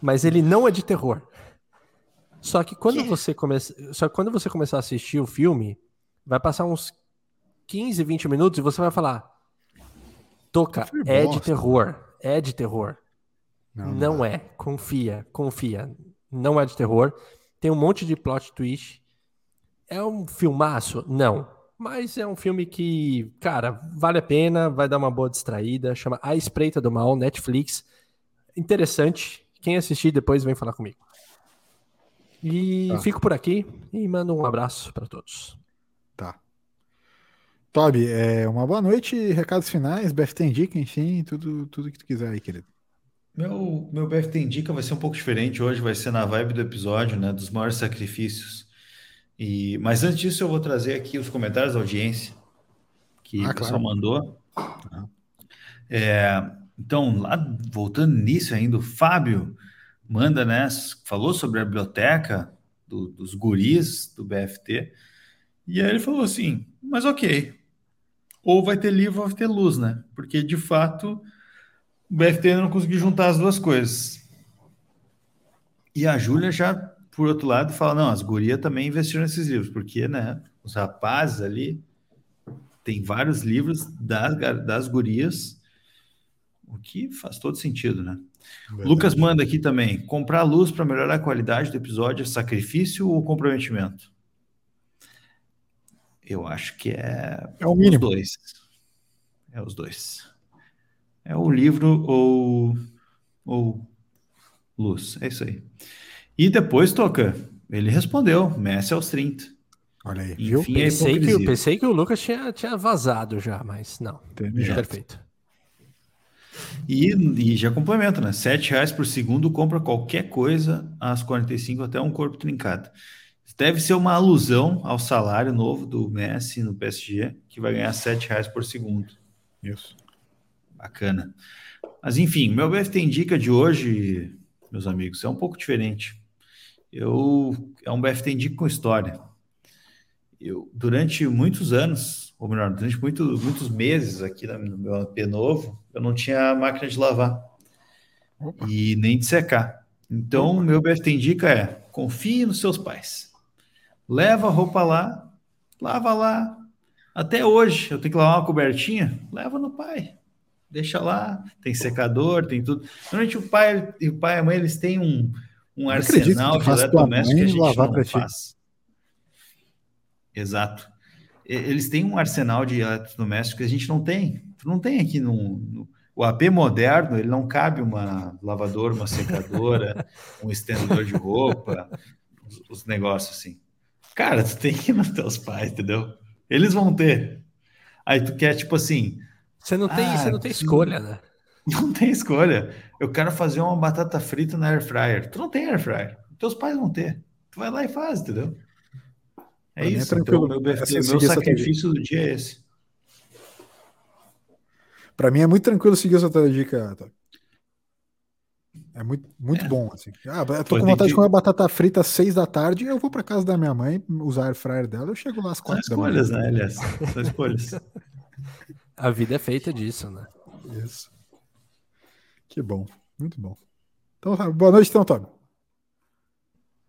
mas ele não é de terror. Só que quando você começa, só que quando você começar a assistir o filme, vai passar uns 15, 20 minutos e você vai falar, Toca, Filme é de terror, é de terror. Não, é. Confia, confia. Não é de terror. Tem um monte de plot twist. É um filmaço? Não. Mas é um filme que, cara, vale a pena, vai dar uma boa distraída. Chama A Espreita do Mal, Netflix. Interessante. Quem assistir depois vem falar comigo. E Tá. fico por aqui e mando um abraço para todos. Tá. Toby, é, uma boa noite, recados finais, BFT indica, enfim, tudo, tudo que tu quiser aí, querido. Meu, meu BFT Indica vai ser um pouco diferente hoje, vai ser na vibe do episódio, né? Dos maiores sacrifícios. E, mas antes disso, eu vou trazer aqui os comentários da audiência que Ah, o pessoal claro. mandou. É, então, lá voltando nisso ainda, o Fábio manda, né? Falou sobre a biblioteca do- dos guris do BFT. E aí ele falou assim: mas ok, ou vai ter livro ou vai ter luz, né? Porque de fato o BFT não conseguiu juntar as duas coisas. E a Júlia já, por outro lado, fala: não, as gurias também investiram nesses livros, porque, né? os rapazes ali. Tem vários livros das, das gurias, o que faz todo sentido, né? Verdade. Lucas manda aqui também: comprar luz para melhorar a qualidade do episódio é sacrifício ou comprometimento? Eu acho que é, é o mínimo. os dois. É os dois. É o livro ou, ou luz. É isso aí. E depois, Toca, ele respondeu: Messi aos 30. Olha aí, viu? Enfim, pensei, que, eu pensei que o Lucas tinha, tinha vazado já, mas não. Perfeito. E, e já complementa, né? 7 reais por segundo compra qualquer coisa às 45 até um corpo trincado. Deve ser uma alusão ao salário novo do Messi no PSG, que vai ganhar 7 reais por segundo. Isso. Bacana. Mas enfim, meu BFT Indica de hoje, meus amigos, é um pouco diferente. Eu é um BFT Indica com história. Eu, durante muitos anos, ou melhor, durante muito, muitos meses aqui no meu AP novo, eu não tinha máquina de lavar Opa. e nem de secar. Então, Opa. meu BFT Indica é confie nos seus pais leva a roupa lá, lava lá. Até hoje, eu tenho que lavar uma cobertinha, leva no pai. Deixa lá, tem secador, tem tudo. Normalmente o pai e o pai e a mãe eles têm um, um arsenal de eletrodoméstico que a gente lavar não faz. Exato. Eles têm um arsenal de eletrodomésticos que a gente não tem. Não tem aqui no, no o AP moderno, ele não cabe uma lavadora, uma secadora, um estendedor de roupa, os, os negócios assim. Cara, tu tem que ir nos teus pais, entendeu? Eles vão ter. Aí tu quer, tipo assim. Você não tem, ah, você não tem escolha, né? Não tem escolha. Eu quero fazer uma batata frita na air fryer. Tu não tem air fryer. Teus pais vão ter. Tu vai lá e faz, entendeu? É pra isso. É tranquilo. Então, meu, BFT, meu sacrifício do dia é esse. Para mim é muito tranquilo seguir essa tua dica, é muito, muito é. bom, assim. Ah, eu tô com vontade de comer batata frita às seis da tarde, eu vou para casa da minha mãe, usar a fryer dela, eu chego lá às quatro São escolhas, né, aliás? São escolhas. a vida é feita disso, né? Isso. Que bom, muito bom. Então, tá, boa noite, então, Tony.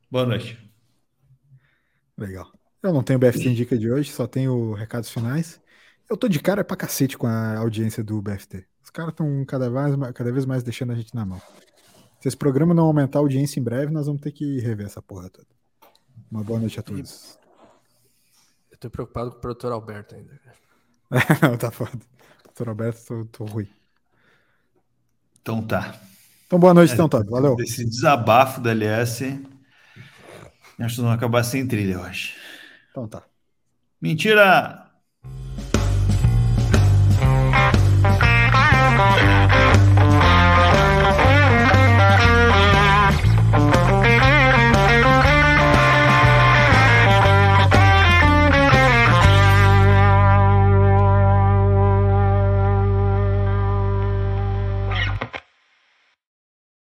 Boa noite. Legal. Eu não tenho BFT Indica de hoje, só tenho recados finais. Eu tô de cara pra cacete com a audiência do BFT. Os caras estão cada vez, cada vez mais deixando a gente na mão. Se esse programa não aumentar a audiência em breve, nós vamos ter que rever essa porra toda. Uma boa noite a todos. Eu tô preocupado com o produtor Alberto ainda. não, tá foda. Doutor Alberto, tô, tô ruim. Então tá. Então boa noite, é, então, Todd. Valeu. Esse desabafo da LS. Acho que vamos acabar sem trilha, eu acho. Então tá. Mentira!